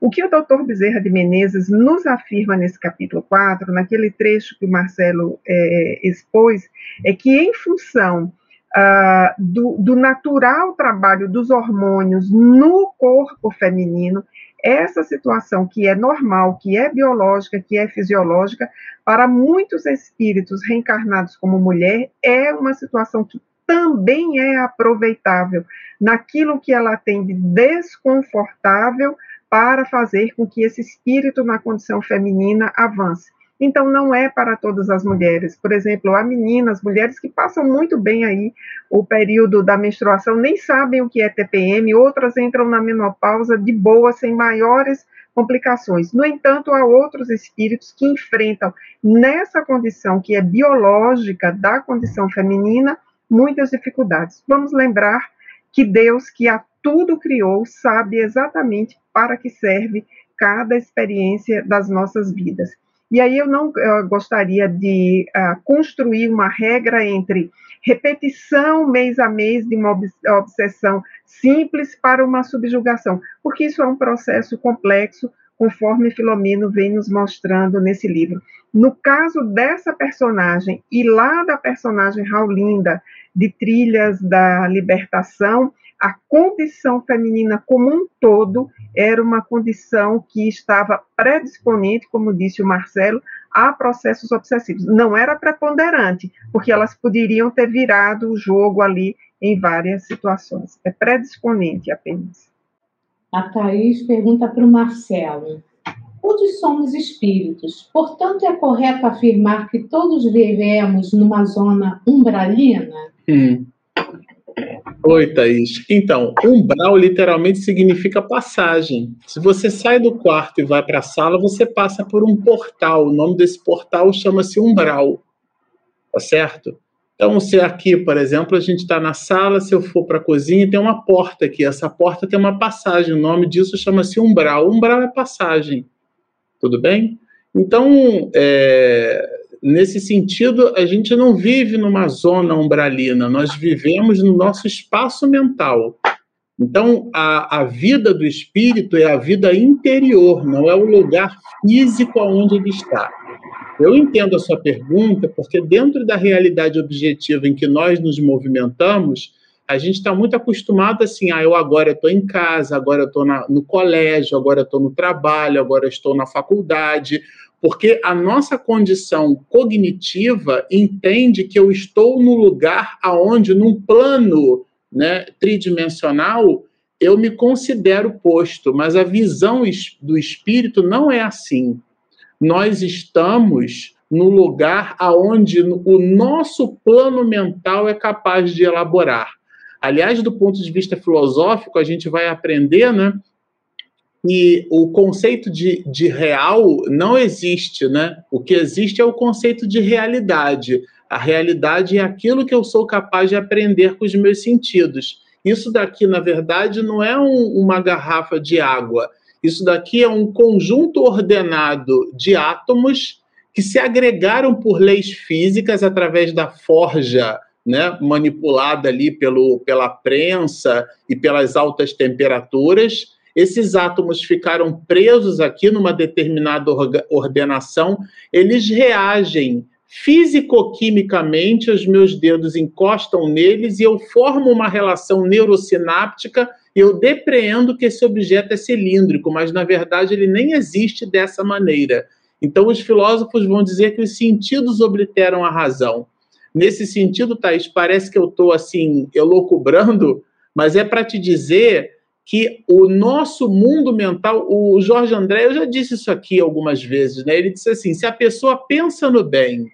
O que o doutor Bezerra de Menezes nos afirma nesse capítulo 4, naquele trecho que o Marcelo é, expôs, é que, em função uh, do, do natural trabalho dos hormônios no corpo feminino, essa situação que é normal, que é biológica, que é fisiológica, para muitos espíritos reencarnados como mulher, é uma situação que também é aproveitável naquilo que ela tem de desconfortável para fazer com que esse espírito na condição feminina avance. Então, não é para todas as mulheres. Por exemplo, há meninas, mulheres que passam muito bem aí o período da menstruação, nem sabem o que é TPM, outras entram na menopausa de boa, sem maiores complicações. No entanto, há outros espíritos que enfrentam, nessa condição que é biológica da condição feminina, muitas dificuldades. Vamos lembrar que Deus, que a tudo criou, sabe exatamente para que serve cada experiência das nossas vidas. E aí eu não eu gostaria de uh, construir uma regra entre repetição mês a mês de uma obsessão simples para uma subjugação, porque isso é um processo complexo, conforme Filomeno vem nos mostrando nesse livro. No caso dessa personagem e lá da personagem Raulinda, de Trilhas da Libertação, a condição feminina como um todo era uma condição que estava predisponente, como disse o Marcelo, a processos obsessivos. Não era preponderante, porque elas poderiam ter virado o jogo ali em várias situações. É predisponente apenas. A Thaís pergunta para o Marcelo. Todos somos espíritos, portanto é correto afirmar que todos vivemos numa zona umbralina? Hum. Oi, Thaís. Então, umbral literalmente significa passagem. Se você sai do quarto e vai para a sala, você passa por um portal. O nome desse portal chama-se umbral. Tá certo? Então, se aqui, por exemplo, a gente está na sala, se eu for para a cozinha, tem uma porta aqui. Essa porta tem uma passagem. O nome disso chama-se umbral. Umbral é passagem. Tudo bem? Então, é, nesse sentido, a gente não vive numa zona umbralina, nós vivemos no nosso espaço mental. Então, a, a vida do espírito é a vida interior, não é o lugar físico onde ele está. Eu entendo a sua pergunta, porque dentro da realidade objetiva em que nós nos movimentamos, a gente está muito acostumado assim, ah, eu agora estou em casa, agora estou no colégio, agora estou no trabalho, agora estou na faculdade, porque a nossa condição cognitiva entende que eu estou no lugar aonde, num plano né, tridimensional, eu me considero posto, mas a visão do espírito não é assim. Nós estamos no lugar aonde o nosso plano mental é capaz de elaborar. Aliás, do ponto de vista filosófico, a gente vai aprender, né? E o conceito de, de real não existe, né? O que existe é o conceito de realidade. A realidade é aquilo que eu sou capaz de aprender com os meus sentidos. Isso daqui, na verdade, não é um, uma garrafa de água. Isso daqui é um conjunto ordenado de átomos que se agregaram por leis físicas através da forja né, manipulada ali pelo, pela prensa e pelas altas temperaturas. Esses átomos ficaram presos aqui numa determinada ordenação, eles reagem fisicoquimicamente, os meus dedos encostam neles e eu formo uma relação neurosináptica eu depreendo que esse objeto é cilíndrico, mas na verdade ele nem existe dessa maneira. Então os filósofos vão dizer que os sentidos obliteram a razão. Nesse sentido, Thaís, parece que eu estou assim, elocubrando, mas é para te dizer que o nosso mundo mental, o Jorge André, eu já disse isso aqui algumas vezes, né? Ele disse assim: se a pessoa pensa no bem,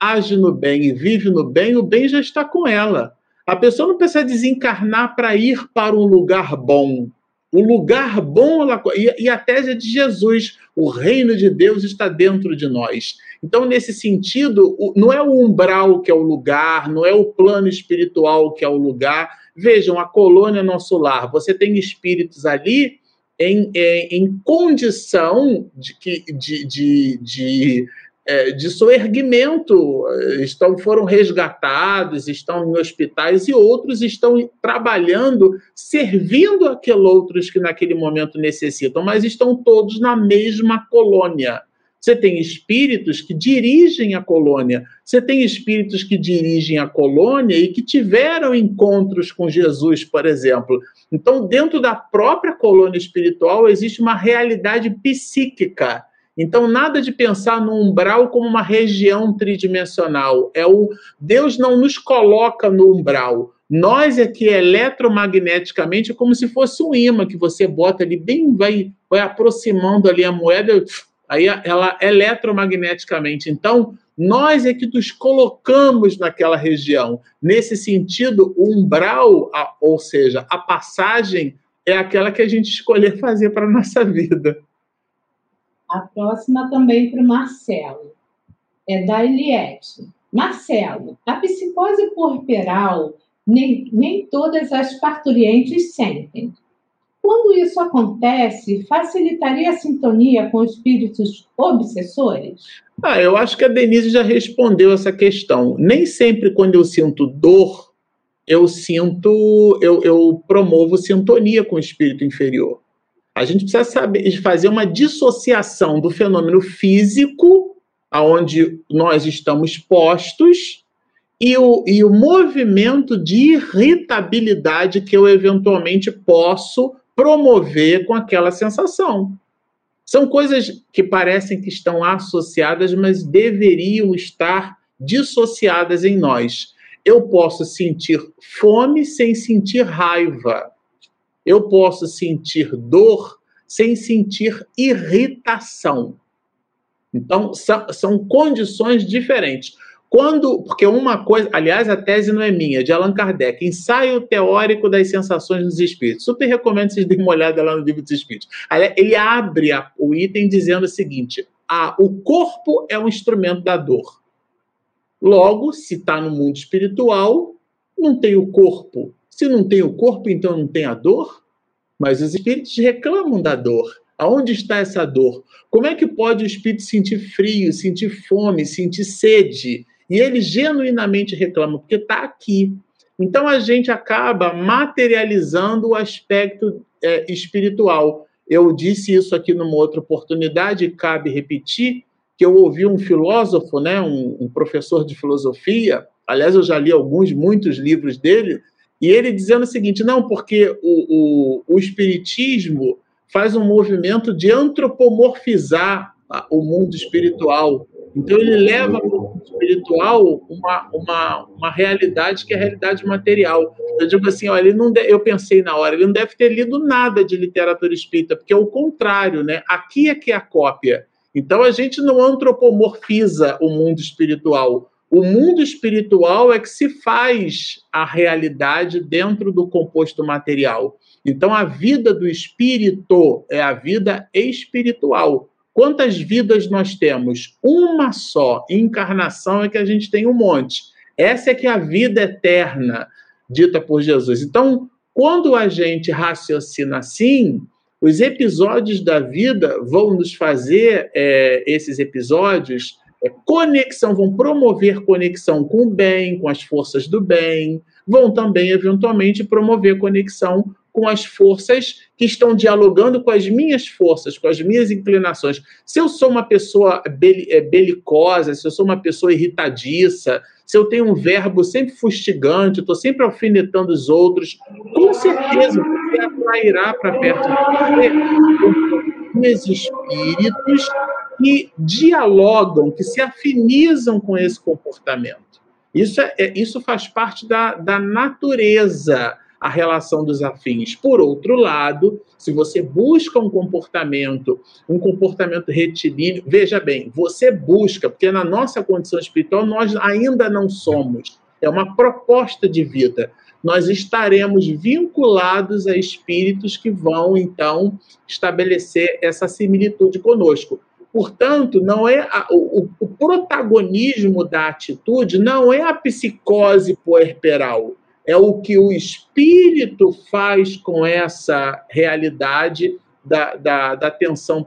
age no bem e vive no bem, o bem já está com ela. A pessoa não precisa desencarnar para ir para um lugar bom. O lugar bom, e, a tese é de Jesus, o reino de Deus está dentro de nós. Então, nesse sentido, não é o umbral que é o lugar, não é o plano espiritual que é o lugar. Vejam, a colônia é nosso lar. Você tem espíritos ali em, em, em condição de, de, de, de é, de soerguimento, estão, foram resgatados, estão em hospitais e outros estão trabalhando, servindo aqueles outros que naquele momento necessitam, mas estão todos na mesma colônia. Você tem espíritos que dirigem a colônia, você tem espíritos que dirigem a colônia e que tiveram encontros com Jesus, por exemplo. Então, dentro da própria colônia espiritual, existe uma realidade psíquica então, nada de pensar no umbral como uma região tridimensional. É o Deus não nos coloca no umbral. Nós é que eletromagneticamente é como se fosse um imã que você bota ali bem vai vai aproximando ali a moeda, aí ela eletromagneticamente. Então, nós é que nos colocamos naquela região. Nesse sentido, o umbral, ou seja, a passagem é aquela que a gente escolher fazer para a nossa vida. A próxima também para o Marcelo. É da Eliette. Marcelo, a psicose puerperal nem, nem todas as parturientes sentem. Quando isso acontece, facilitaria a sintonia com espíritos obsessores? Ah, eu acho que a Denise já respondeu essa questão. Nem sempre quando eu sinto dor, eu sinto, eu, eu promovo sintonia com o espírito inferior. A gente precisa saber fazer uma dissociação do fenômeno físico, aonde nós estamos postos, e o, e o movimento de irritabilidade que eu eventualmente posso promover com aquela sensação. São coisas que parecem que estão associadas, mas deveriam estar dissociadas em nós. Eu posso sentir fome sem sentir raiva eu posso sentir dor sem sentir irritação. Então, são, condições diferentes. Quando, porque uma coisa, aliás, a tese não é minha, é de Allan Kardec, ensaio teórico das sensações dos espíritos. Super recomendo vocês deem uma olhada lá no livro dos espíritos. Ele abre a, o item dizendo o seguinte: ah, o corpo é um instrumento da dor. Logo, se está no mundo espiritual, não tem o corpo se não tem o corpo, então não tem a dor? Mas os espíritos reclamam da dor. Aonde está essa dor? Como é que pode o espírito sentir frio, sentir fome, sentir sede? E ele genuinamente reclama, porque está aqui. Então a gente acaba materializando o aspecto é, espiritual. Eu disse isso aqui numa outra oportunidade, e cabe repetir, que eu ouvi um filósofo, né, um, um professor de filosofia, aliás, eu já li alguns, muitos livros dele, e ele dizendo o seguinte: não, porque o, o, o Espiritismo faz um movimento de antropomorfizar o mundo espiritual. Então, ele leva para o mundo espiritual uma, uma, uma realidade que é a realidade material. Eu digo assim: olha, ele não de... eu pensei na hora, ele não deve ter lido nada de literatura espírita, porque é o contrário, né? Aqui é que é a cópia. Então a gente não antropomorfiza o mundo espiritual. O mundo espiritual é que se faz a realidade dentro do composto material. Então a vida do espírito é a vida espiritual. Quantas vidas nós temos? Uma só. Encarnação é que a gente tem um monte. Essa é que é a vida eterna dita por Jesus. Então, quando a gente raciocina assim, os episódios da vida vão nos fazer, é, esses episódios, é, conexão, vão promover conexão com o bem, com as forças do bem, vão também, eventualmente, promover conexão com as forças que estão dialogando com as minhas forças, com as minhas inclinações. Se eu sou uma pessoa é, belicosa, se eu sou uma pessoa irritadiça, se eu tenho um verbo sempre fustigante, estou sempre alfinetando os outros, com certeza você atrairá para perto de você espíritos que dialogam, que se afinizam com esse comportamento. Isso, é, é isso faz parte da, da natureza a relação dos afins. Por outro lado, se você busca um comportamento, um comportamento retilíneo, veja bem, você busca, porque na nossa condição espiritual nós ainda não somos. É uma proposta de vida. Nós estaremos vinculados a espíritos que vão, então, estabelecer essa similitude conosco. Portanto, não é a, o, o, protagonismo da atitude não é a psicose puerperal, é o que o espírito faz com essa realidade da, da, da tensão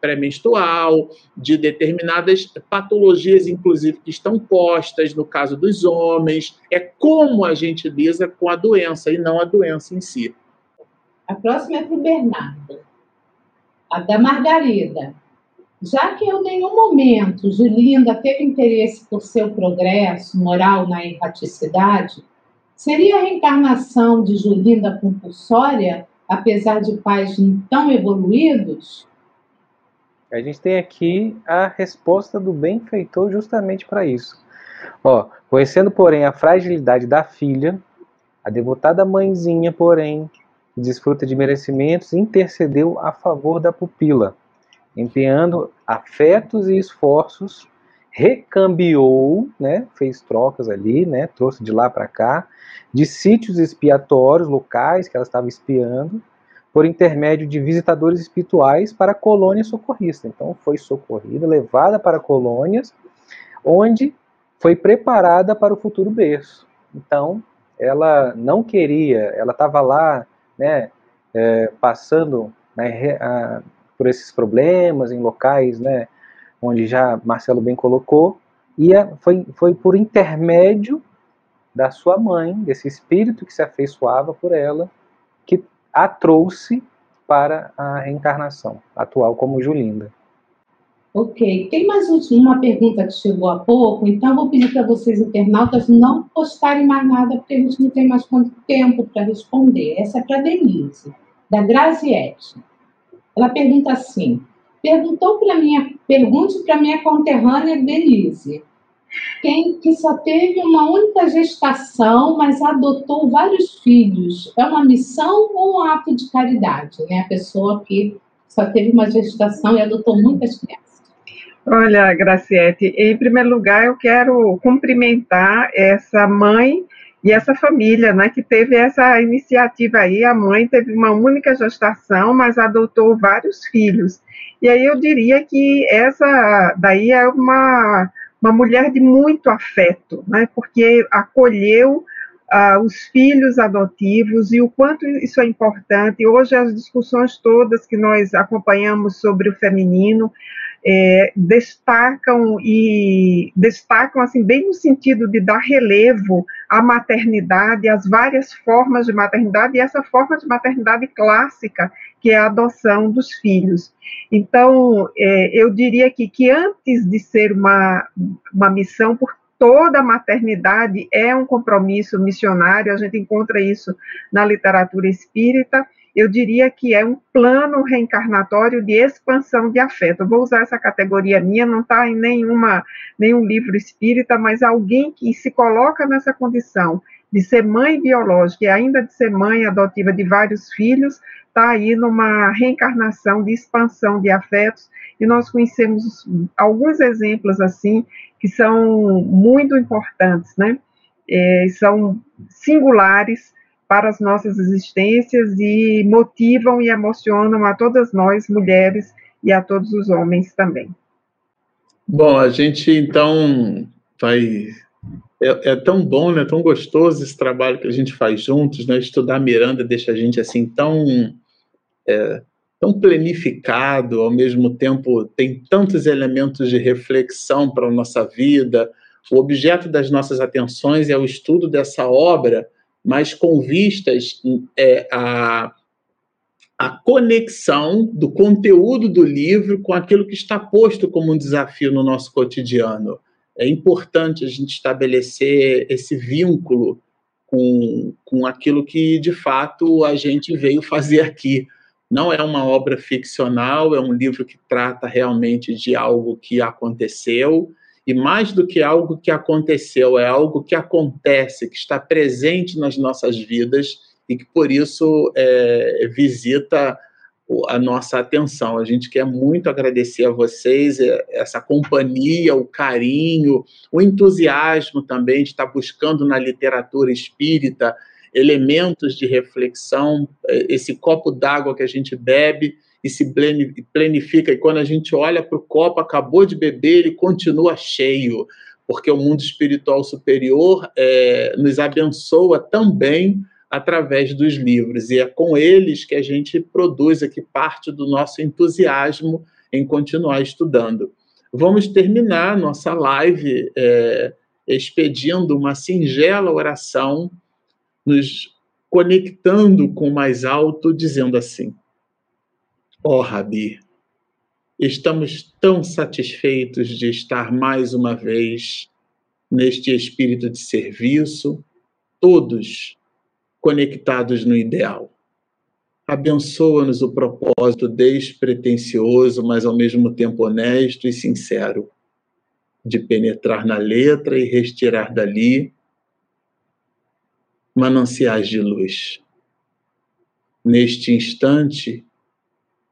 pré-menstrual, de determinadas patologias, inclusive, que estão postas no caso dos homens. É como a gente lida com a doença e não a doença em si. A próxima é para o Bernardo. A da Margarida. Já que em nenhum momento Julinda teve interesse por seu progresso moral na erraticidade, seria a reencarnação de Julinda compulsória, apesar de pais tão evoluídos? A gente tem aqui a resposta do benfeitor justamente para isso. Ó, conhecendo, porém, a fragilidade da filha, a devotada mãezinha, porém, que desfruta de merecimentos, intercedeu a favor da pupila empenhando afetos e esforços, recambiou, né, fez trocas ali, né, trouxe de lá para cá, de sítios expiatórios locais que ela estava espiando, por intermédio de visitadores espirituais para a colônia socorrista. Então foi socorrida, levada para colônias, onde foi preparada para o futuro berço. Então ela não queria, ela estava lá, né, é, passando né, a, por esses problemas em locais, né, onde já Marcelo bem colocou, e é, foi, foi por intermédio da sua mãe, desse espírito que se afeiçoava por ela, que a trouxe para a reencarnação atual como Julinda. Ok. Tem mais uma pergunta que chegou há pouco, então vou pedir para vocês, internautas, não postarem mais nada, porque a gente não tem mais quanto tempo para responder. Essa é para Denise, da Graziette. Ela pergunta assim: perguntou para minha, pergunte para minha conterrânea Denise, quem que só teve uma única gestação, mas adotou vários filhos, é uma missão ou um ato de caridade, né? A pessoa que só teve uma gestação e adotou muitas crianças. Olha, Graciete, em primeiro lugar eu quero cumprimentar essa mãe e essa família, né, que teve essa iniciativa aí, a mãe teve uma única gestação, mas adotou vários filhos. E aí eu diria que essa daí é uma, uma mulher de muito afeto, né, porque acolheu uh, os filhos adotivos e o quanto isso é importante. Hoje as discussões todas que nós acompanhamos sobre o feminino, é, destacam e destacam assim bem no sentido de dar relevo à maternidade, às várias formas de maternidade e essa forma de maternidade clássica que é a adoção dos filhos. Então, é, eu diria que, que antes de ser uma, uma missão por toda a maternidade é um compromisso missionário, a gente encontra isso na literatura espírita, eu diria que é um plano reencarnatório de expansão de afeto. Eu vou usar essa categoria minha, não está em nenhuma, nenhum livro espírita, mas alguém que se coloca nessa condição de ser mãe biológica e ainda de ser mãe adotiva de vários filhos, está aí numa reencarnação de expansão de afetos, e nós conhecemos alguns exemplos assim que são muito importantes, né? É, são singulares para as nossas existências e motivam e emocionam a todas nós, mulheres, e a todos os homens também. Bom, a gente então vai. É, é, tão bom, né? Tão gostoso esse trabalho que a gente faz juntos, né? Estudar Miranda deixa a gente assim tão é, tão planificado, ao mesmo tempo tem tantos elementos de reflexão para a nossa vida. O objeto das nossas atenções é o estudo dessa obra, mas com vistas é, a a conexão do conteúdo do livro com aquilo que está posto como um desafio no nosso cotidiano. É importante a gente estabelecer esse vínculo com, com aquilo que, de fato, a gente veio fazer aqui. Não é uma obra ficcional, é um livro que trata realmente de algo que aconteceu, e mais do que algo que aconteceu, é algo que acontece, que está presente nas nossas vidas e que por isso é, visita a nossa atenção. A gente quer muito agradecer a vocês é, essa companhia, o carinho, o entusiasmo também de estar buscando na literatura espírita elementos de reflexão, é, esse copo d'água que a gente bebe e se planifica, e quando a gente olha para o copo, acabou de beber, ele continua cheio, porque o mundo espiritual superior é, nos abençoa também através dos livros. E é com eles que a gente produz aqui parte do nosso entusiasmo em continuar estudando. Vamos terminar nossa live é, expedindo uma singela oração, nos conectando com o mais alto, dizendo assim: Ó oh, Rabi, estamos tão satisfeitos de estar mais uma vez neste espírito de serviço, todos conectados no ideal. Abençoa-nos o propósito despretensioso, mas ao mesmo tempo honesto e sincero, de penetrar na letra e retirar dali mananciais de luz. Neste instante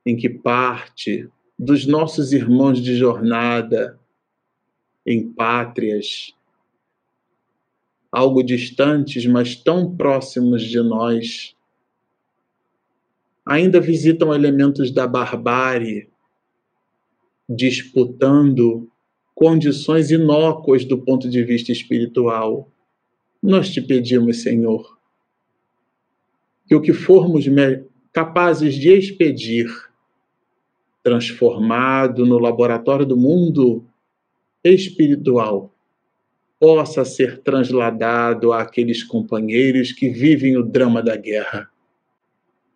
em que parte dos nossos irmãos de jornada em pátrias algo distantes, mas tão próximos de nós, ainda visitam elementos da barbárie, disputando condições inócuas do ponto de vista espiritual. Nós te pedimos, Senhor, que o que formos capazes de expedir, transformado no laboratório do mundo espiritual, possa ser transladado àqueles companheiros que vivem o drama da guerra.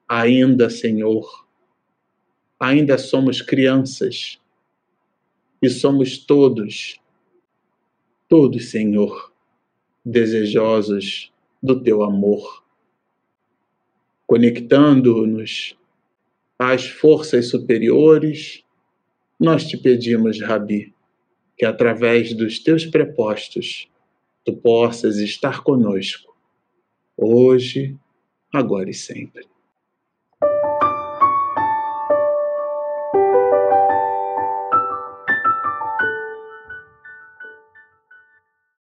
Ainda, Senhor, ainda somos crianças e somos todos, todos, Senhor, desejosos do teu amor. Conectando-nos às forças superiores, nós te pedimos, Rabi, que através dos teus prepostos tu possas estar conosco, hoje, agora e sempre.